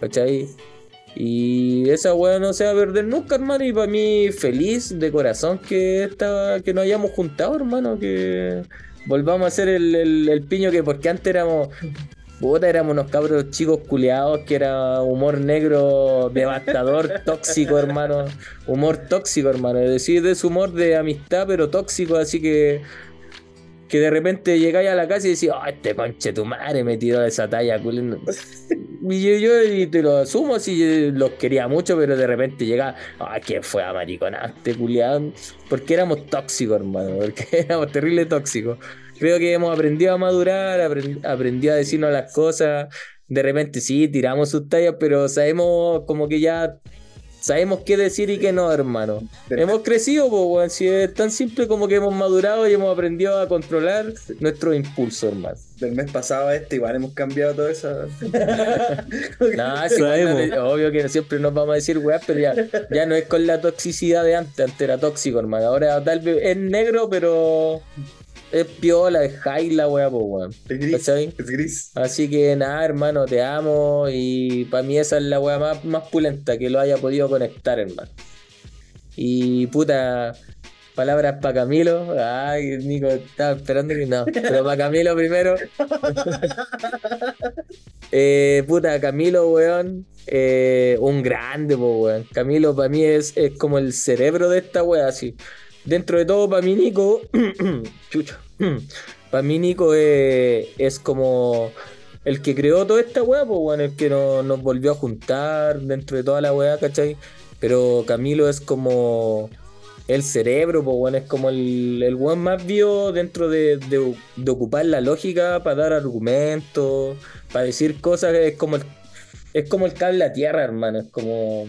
¿cachai? Y esa weá no se va a perder nunca, hermano. Y para mí, feliz de corazón que esta, que nos hayamos juntado, hermano. Que volvamos a hacer el, piño que porque antes éramos. Puta, éramos unos cabros chicos culeados que era humor negro devastador, tóxico, hermano. Humor tóxico, hermano. Es decir, de humor de amistad, pero tóxico, así que que de repente llegáis a la casa y decís, oh, este conche tu madre me tiró esa talla, culín". Y yo, yo y te lo asumo, así yo los quería mucho, pero de repente llegaba, ah, ¿quién fue a mariconaste, culiado? Porque éramos tóxicos, hermano, porque éramos terrible tóxicos. Creo que hemos aprendido a madurar, aprend- aprendido a decirnos las cosas. De repente sí, tiramos sus tallas, pero sabemos como que ya sabemos qué decir y qué no, hermano. Hemos crecido, pues, weón. Si es tan simple como que hemos madurado y hemos aprendido a controlar nuestro impulso, hermano. Del mes pasado a este igual hemos cambiado todo eso. No, sí, bueno, obvio que siempre nos vamos a decir weá, pero ya, ya no es con la toxicidad de antes, antes era tóxico, hermano. Ahora tal vez es negro, pero es piola, es high la weá, pues weón. Es gris. Es gris. Así que nada, hermano, te amo y para mí esa es la weá más, más pulenta que lo haya podido conectar, hermano. Y puta, palabras para Camilo. Ay, Nico, estaba esperando que no. Pero para Camilo primero. Eh, puta, Camilo, weón. eh, un grande, po, weón. Camilo para mí es, es como el cerebro de esta weá, así. Dentro de todo, para mí, Nico. chucho. para mí, Nico es como el que creó toda esta weá, pues, weón. El que no- nos volvió a juntar dentro de toda la weá, ¿cachai? Pero Camilo es como el cerebro, pues, weón. Es como el, el weón más vivo dentro de, ocupar la lógica para dar argumentos, para decir cosas. Es como el, es como el cable a tierra, hermano. Es como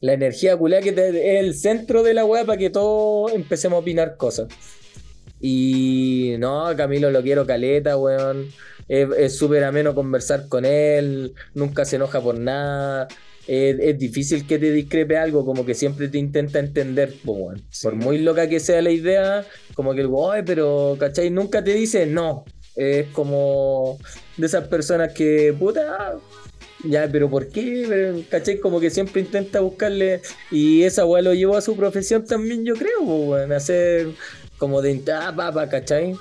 la energía culea que te- es el centro de la weá para que todos empecemos a opinar cosas. Y no, Camilo lo quiero caleta, weón. Es súper ameno conversar con él, nunca se enoja por nada. Es, es difícil que te discrepe algo, como que siempre te intenta entender, po, weón. Por muy loca que sea la idea, como que el "Oye, pero, ¿cachai? Nunca te dice no. Es como de esas personas que, puta, ya, pero ¿por qué? Pero, ¿Cachai? Como que siempre intenta buscarle. Y esa weá lo llevó a su profesión también, yo creo, po, weón. Hacer como de ah, papa, ¿cachai?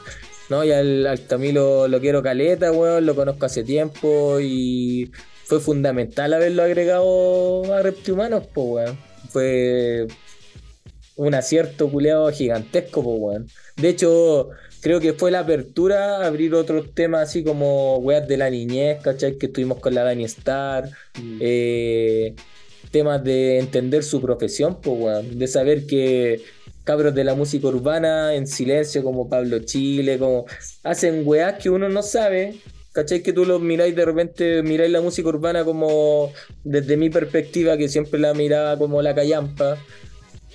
No, y al, al Camilo lo quiero caleta, weón. Lo conozco hace tiempo y fue fundamental haberlo agregado a Reptihumanos, po, weón. Fue un acierto culeado gigantesco, po, weón. De hecho, creo que fue la apertura a abrir otros temas así como weas de la niñez, ¿cachai? Que estuvimos con la Dani Star. eh, temas de entender su profesión, pues, weón. De saber que cabros de la música urbana en silencio, como Pablo Chile, como hacen weas que uno no sabe. ¿Cachai? Que tú los miráis de repente, miráis la música urbana como desde mi perspectiva, que siempre la miraba como la callampa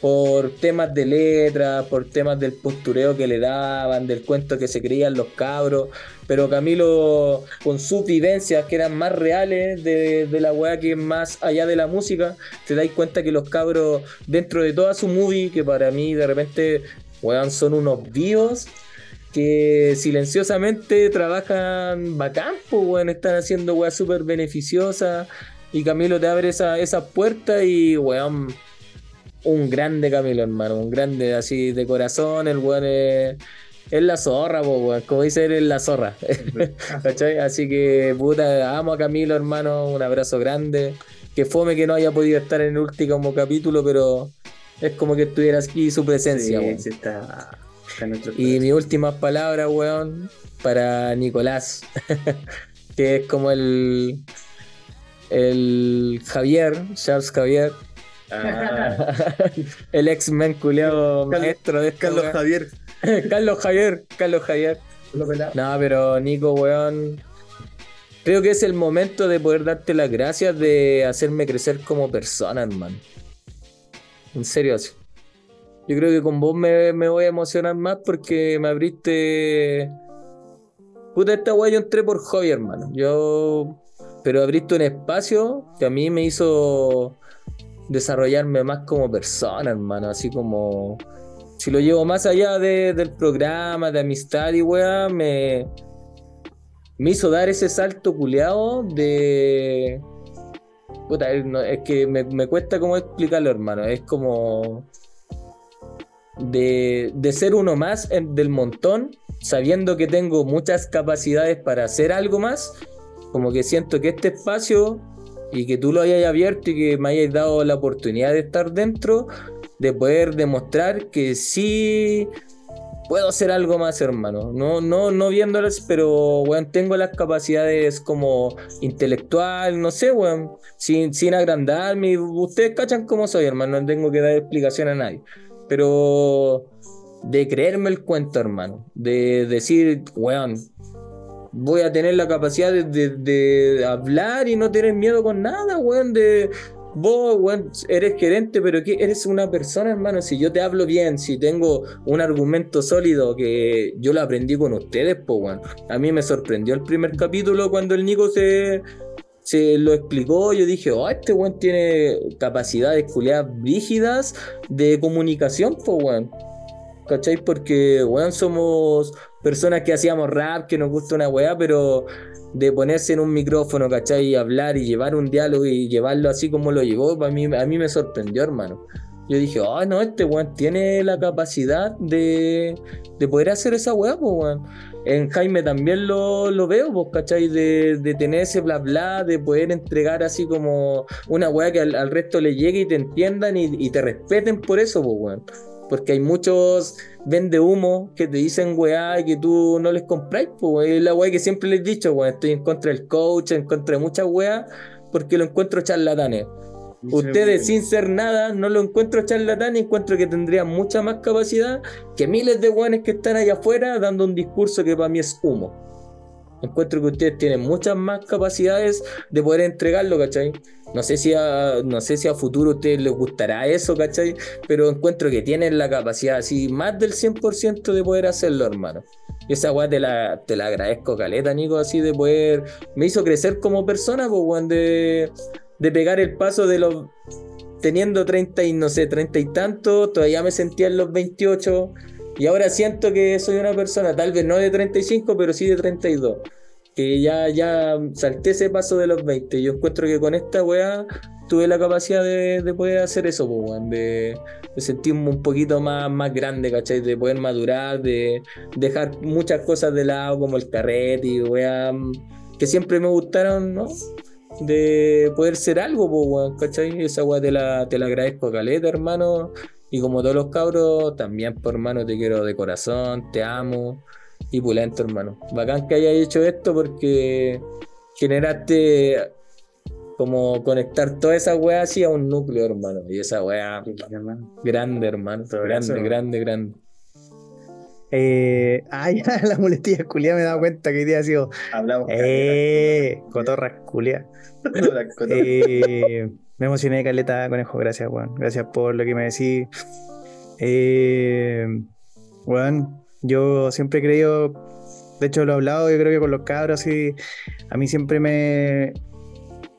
por temas de letra, por temas del postureo que le daban, del cuento que se creían los cabros, pero Camilo con sus vivencias que eran más reales de, la weá que más allá de la música, te dais cuenta que los cabros dentro de toda su movie, que para mí de repente, weón, son unos vivos que silenciosamente trabajan bacán, pues, están haciendo weá súper beneficiosa y Camilo te abre esa, esa puerta y, weón, un grande Camilo, hermano, un grande así de corazón, el weón es, es la zorra, po, weón, como dice él, es la zorra. ¿Cachai? Así que, puta, amo a Camilo, hermano, un abrazo grande. Que fome que no haya podido estar en el último capítulo, pero es como que estuviera aquí su presencia, Sí, weón. sí está, está en nuestro Y mis últimas palabras, weón, para Nicolás, que es como el, el Javier, Charles Javier, Ah, el ex-men culiao Carlos- maestro de Carlos. Javier. Carlos Javier, Carlos Javier. No, pero Nico, weón. Creo que es el momento de poder darte las gracias de hacerme crecer como persona, hermano. En serio, así. Yo creo que con vos me, me voy a emocionar más porque me abriste. Puta, esta weá yo entré por hobby, hermano. Yo. Pero abriste un espacio que a mí me hizo desarrollarme más como persona, hermano. Así como. Si lo llevo más allá de- del programa, de amistad y weá, me. Me hizo dar ese salto culeado de. Es que me, me cuesta cómo explicarlo, hermano. Es como. De, de ser uno más del montón, sabiendo que tengo muchas capacidades para hacer algo más. Como que siento que este espacio y que tú lo hayas abierto y que me hayas dado la oportunidad de estar dentro, de poder demostrar que sí puedo hacer algo más, hermano. No, no, no viéndolas, pero, weón, tengo las capacidades como intelectual, no sé, weón, sin, sin agrandarme. Ustedes cachan cómo soy, hermano, no tengo que dar explicación a nadie. Pero de creerme el cuento, hermano. De decir, weón, voy a tener la capacidad de, de- hablar y no tener miedo con nada, weón. De vos, weón, eres gerente, pero que eres una persona, hermano. Si yo te hablo bien, si tengo un argumento sólido que yo lo aprendí con ustedes, pues, weón. A mí me sorprendió el primer capítulo cuando el Nico se. Se lo explicó, yo dije, oh, este weón tiene capacidades culiadas rígidas de comunicación, pues weón. ¿Cachai? Porque, weón, somos personas que hacíamos rap, que nos gusta una weá, pero de ponerse en un micrófono, ¿cachai? Y hablar y llevar un diálogo y llevarlo así como lo llevó, para mí, a mí me sorprendió, hermano. Yo dije, oh, no, este weón tiene la capacidad de, de poder hacer esa weá, pues, weón. En Jaime también lo, lo veo, pues, ¿cachai? De, de tener ese bla bla, de poder entregar así como una weá que al, al resto le llegue y te entiendan y, y te respeten por eso, pues, weón. Porque hay muchos vende humo que te dicen weá y que tú no les compráis, pues es la weá que siempre les he dicho, weón. Estoy en contra del coach, en contra de muchas weas, porque lo encuentro charlatanes. Ustedes sin ser nada, no lo encuentro charlatán y encuentro que tendrían mucha más capacidad que miles de weones que están allá afuera dando un discurso que para mí es humo. Encuentro que ustedes tienen muchas más capacidades de poder entregarlo, ¿cachai? No sé si a, no sé si a futuro a ustedes les gustará eso, ¿cachai? Pero encuentro que tienen la capacidad así, más del 100% de poder hacerlo, hermano. Y esa weá te la, te la agradezco, Caleta, Nico, así de poder... Me hizo crecer como persona, pues, weón, de, de pegar el paso de los... Teniendo 30 y no sé, 30 y tanto, todavía me sentía en los 28. Y ahora siento que soy una persona, tal vez no de 35, pero sí de 32. Que ya, ya salté ese paso de los 20. Yo encuentro que con esta weá tuve la capacidad de, de poder hacer eso, po, weón, de, sentirme un poquito más, más grande, ¿cachai? De poder madurar, de dejar muchas cosas de lado, como el carrete y weá, que siempre me gustaron, ¿no? De poder ser algo, po, weón, ¿cachai? Esa weá te la, te la agradezco, Caleta, hermano. Y como todos los cabros, también, por hermano, te quiero de corazón, te amo. Y pulento, hermano. Bacán que hayas hecho esto porque generaste como conectar toda esa weá así a un núcleo, hermano. Y esa weá grande, hermano. Grande, grande, grande. Eh, ya, la muletilla culia me he dado cuenta que hoy día ha sido. Hablamos. Eh, cotorra culia. Eh, me emocioné, Caleta, conejo. Gracias, weón. Gracias por lo que me decís. Eh, weón, yo siempre he creído. De hecho, lo he hablado, yo creo que con los cabros, y a mí siempre me.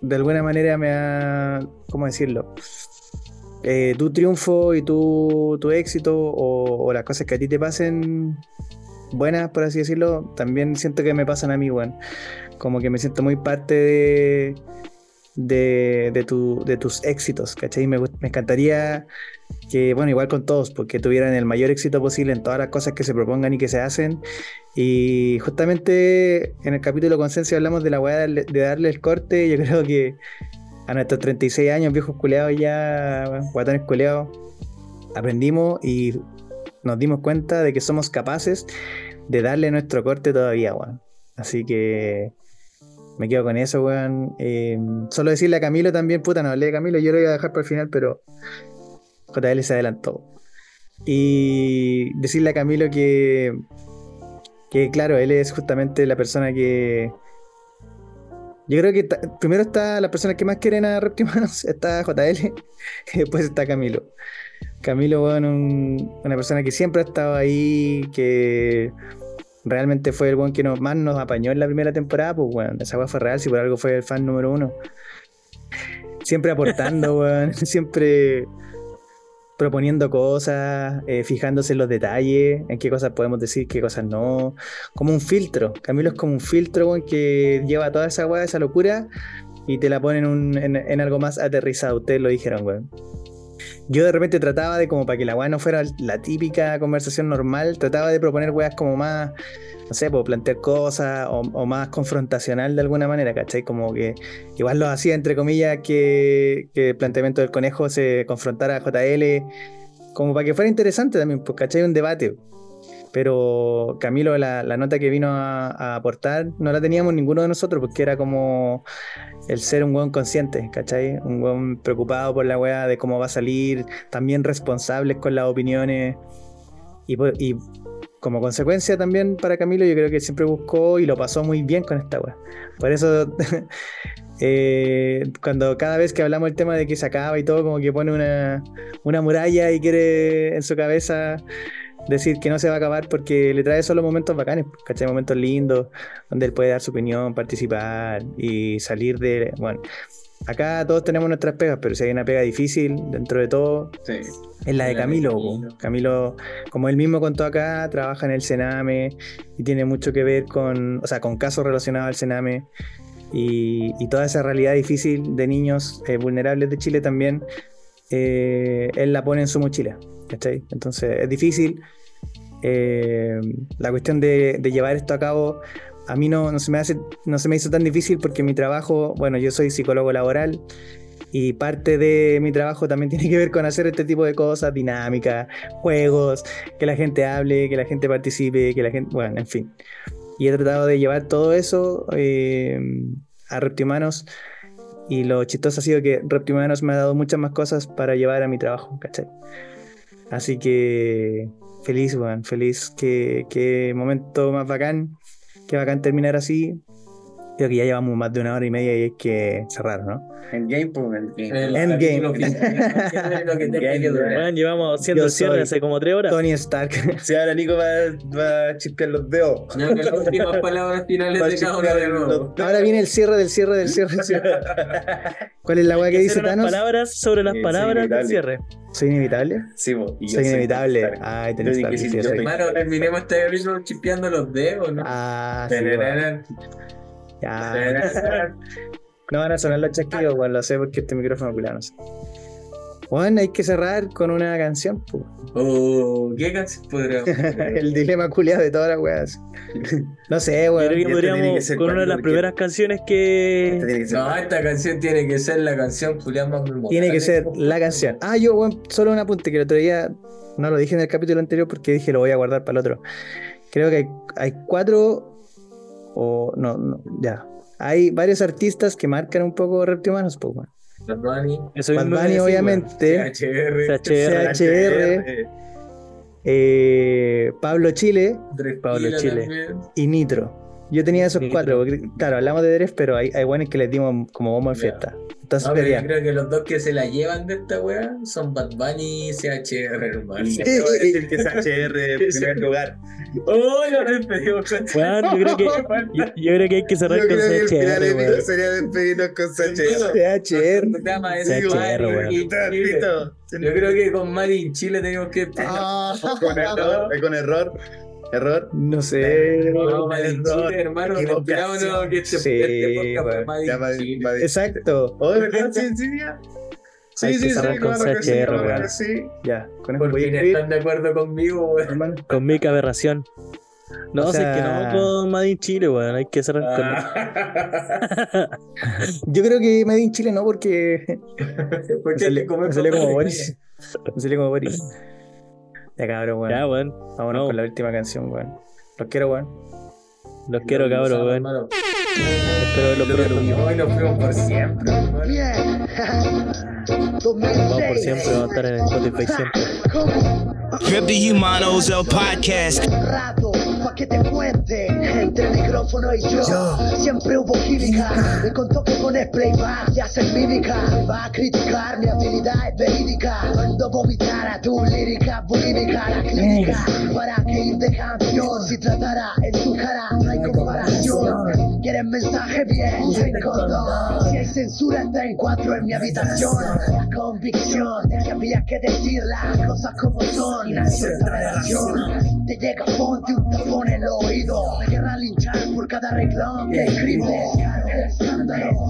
De alguna manera me ha. ¿Cómo decirlo? Eh, tu triunfo y tu, tu éxito o, las cosas que a ti te pasen buenas, por así decirlo, también siento que me pasan a mí, weón. Como que me siento muy parte de, de, de, tu- de tus éxitos, ¿cachai? Me, me encantaría que, bueno, igual con todos, porque tuvieran el mayor éxito posible en todas las cosas que se propongan y que se hacen. Y justamente en el capítulo Consenso hablamos de la weá de darle el corte. Yo creo que a nuestros 36 años, viejos culeados ya, guatones culeados, aprendimos y nos dimos cuenta de que somos capaces de darle nuestro corte todavía, weón. Así que me quedo con eso, weón. Eh, solo decirle a Camilo también, puta, no hablé de Camilo, yo lo iba a dejar para el final, pero JL se adelantó. Y decirle a Camilo que, que claro, él es justamente la persona que... Yo creo que primero está la persona que más quieren a Reptimanos, está JL, y después está Camilo. Camilo, bueno, un- una persona que siempre ha estado ahí, que realmente fue el buen que más nos apañó en la primera temporada, pues bueno, esa fue real, si por algo fue el fan número uno. Siempre aportando, weón, siempre proponiendo cosas, eh, fijándose en los detalles, en qué cosas podemos decir, qué cosas no. Como un filtro. Camilo es como un filtro, weón, que lleva toda esa weá, esa locura, y te la pone en, un- en- en algo más aterrizado. Ustedes lo dijeron, weón. Yo de repente trataba de, como para que la weá no fuera la típica conversación normal, trataba de proponer weas como más, no sé, pues plantear cosas o, más confrontacional de alguna manera, ¿cachai? Como que igual lo hacía entre comillas que, que el planteamiento del conejo se confrontara a JL, como para que fuera interesante también, pues, ¿cachai? Un debate. Pero Camilo, la, nota que vino a, aportar, no la teníamos ninguno de nosotros, porque era como el ser un weón consciente, ¿cachai? Un weón preocupado por la weá de cómo va a salir, también responsables con las opiniones. Y, como consecuencia también para Camilo, yo creo que siempre buscó y lo pasó muy bien con esta weá. Por eso, eh, cuando cada vez que hablamos del tema de que se acaba y todo, como que pone una, una muralla y quiere en su cabeza decir que no se va a acabar porque le trae solo momentos bacanes, ¿cachai? Momentos lindos, donde él puede dar su opinión, participar y salir de... Bueno, acá todos tenemos nuestras pegas, pero si hay una pega difícil dentro de todo, Sí. es la de Camilo. Camilo. como él mismo contó acá, trabaja en el Sename y tiene mucho que ver con, o sea, con casos relacionados al Sename y, y toda esa realidad difícil de niños eh, vulnerables de Chile también, eh, él la pone en su mochila. ¿cachai? Entonces es difícil. Eh, la cuestión de, de llevar esto a cabo a mí no, no, se me hace, no se me hizo tan difícil porque mi trabajo, bueno, yo soy psicólogo laboral y parte de mi trabajo también tiene que ver con hacer este tipo de cosas, dinámicas, juegos, que la gente hable, que la gente participe, que la gente, bueno, en fin. Y he tratado de llevar todo eso eh, a Reptimanos y lo chistoso ha sido que Reptimanos me ha dado muchas más cosas para llevar a mi trabajo, ¿cachai? Así que feliz, weón, feliz, que, que momento más bacán, que bacán terminar así. Creo que ya llevamos más de una hora y media y hay que cerrar, ¿no? Endgame, pues, endgame. Endgame. lo que que llevamos haciendo cierre hace como tres horas. Tony Stark. Si ahora Nico va, va a chispear los dedos. Que las últimas palabras finales de cada uno de nuevo. Ahora viene el cierre del cierre del cierre. del cierre. ¿Cuál es la weá que Hay dice Thanos? palabras sobre las Sí, sí, palabras del cierre. ¿Soy inevitable? Sí, yo Soy soy inevitable. Ay, Stark. que soy- Hermano, terminemos este capítulo chispeando los dedos, ¿no? Ah, sí. Ya. No van a sonar los chasquidos, weón, lo sé porque este micrófono culiao, no sé. Bueno, hay que cerrar con una canción, po. Oh, ¿qué canción podríamos? El dilema culiado de todas las weas. No sé, Yo creo weón. que que podríamos, ser con una de las primeras canciones que. que ser- No, esta canción tiene que ser la canción Julián más memorable. Tiene que ser la canción. Ah, yo, weón, solo un apunte que el otro día no lo dije en el capítulo anterior porque dije lo voy a guardar para el otro. Creo que hay, hay cuatro o no, no, ya. Hay varios artistas que marcan un poco reptimanos, pues, weón. Bad Bunny, Eso Bad mismo Bunny, iba a decir, obviamente. CHR, CHR. CHR, eh, Pablo Chile Dres Pablo Chile. también. y Nitro. Yo tenía esos Nitro. cuatro. porque, Claro, hablamos de tres, pero hay, hay buenos que les dimos como bomba en Ya. fiesta. Entonces, No, pero yo creo que los dos que se la llevan de esta wea son Bad Bunny y CHR, hermano. Voy a decir que es HR en primer lugar. ¡Oh, lo despedimos con Weón, yo creo que, yo, yo creo que hay que cerrar Yo con creo que el final CHR, sería despedirnos con CHR. CHR. CHR, Mari weón. Yo creo que con Mari en Chile tenemos que Ah, Con error, con error. Error. no sé. No, error, Chile, hermano, equivocación. despidámonos que este, Sí, este podcast va- Exacto. Oh, ¿de verdad? Sí, sí. Sí, sí, claro que sí, claro que sí. Ya, con eso Por voy a están de acuerdo conmigo, weón. hermano. Con Mica Aberración. No, O si es que sea- no con Madin Chile, weón. Hay que cerrar con. Ah. Yo creo que Made in Chile no, porque Porque me salió, me salió como Boris. Me salió como Boris. Ya cabrón, weón. Ya, weón. Vámonos no. con la última canción, weón. Los quiero, weón. Los quiero, cabros, weón. Verlos Lo hoy nos fuimos por siempre, hermano. Vamos por siempre, vamos a estar en Spotify siempre. Repti Humanos, el podcast. rato pa' que te cuente entre el micrófono y yo, siempre hubo química. Me contó que pones playback y haces mímica. Va a criticar mi habilidad es verídica. Cuando vomitara tu lírica bulímica la clínica para que ir de canción si tratara en tu cara no hay comparación quieren mensaje bien sin condón si hay censura está en cuatro en mi habitación. la convicción de que había que decir las cosas como son. y la cierta relación. Te llega ponte un tapón en el oído. Me querrá linchar por cada reglón que escribo el escándalo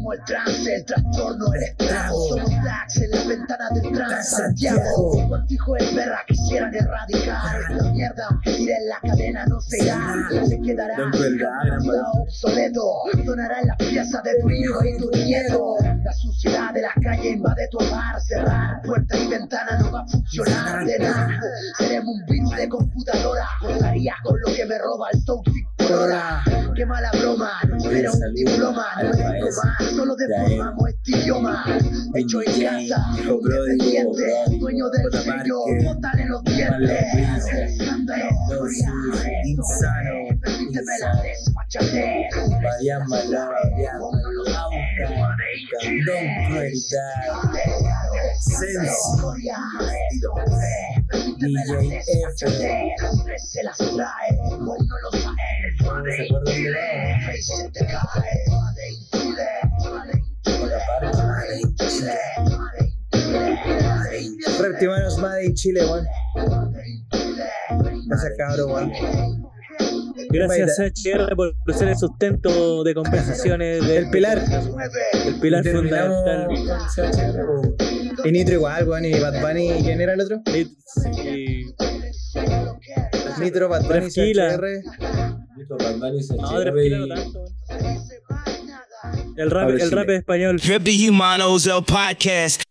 Vivimos el trance, el trastorno, el estrago. Somos blacks en la ventana del trans Santiago. Cuánto hijo de perra quisieran erradicar esta mierda. Tiren la cadena, no se irá, se quedará. obsoleto. Sonará en las piezas de tu hijo y tu nieto. La suciedad de la calle invade tu hogar. Cerrar puerta y ventana no va a funcionar de nada. Seremos un virus de computadora. Gozaría con lo que me roba el Toxic por hora. Qué mala broma, no era un diploma. No es más, solo deformamos este idioma. Hecho en casa, independiente. Dueño del sello, bótale los dientes. Escándalo, Insano, Permíteme la desfachatez. Varian Malava, Candón Crueldad, DJ F. Se las trae, no lo se te cae. Chile. Reptimanos Made in Chile, weón. Gracias, cabrón, weón. Gracias HR por ser el sustento de conversaciones del pilar. El pilar fundamental. CHR, weón. Y Nitro igual, weón. Y Bad Bunny, ¿quién era el otro? Y- Nitro, Bad Bunny, Fresquila. CHR. No, Drefkila no tanto. El rap, el rap es español. Rip the Humanos El Podcast.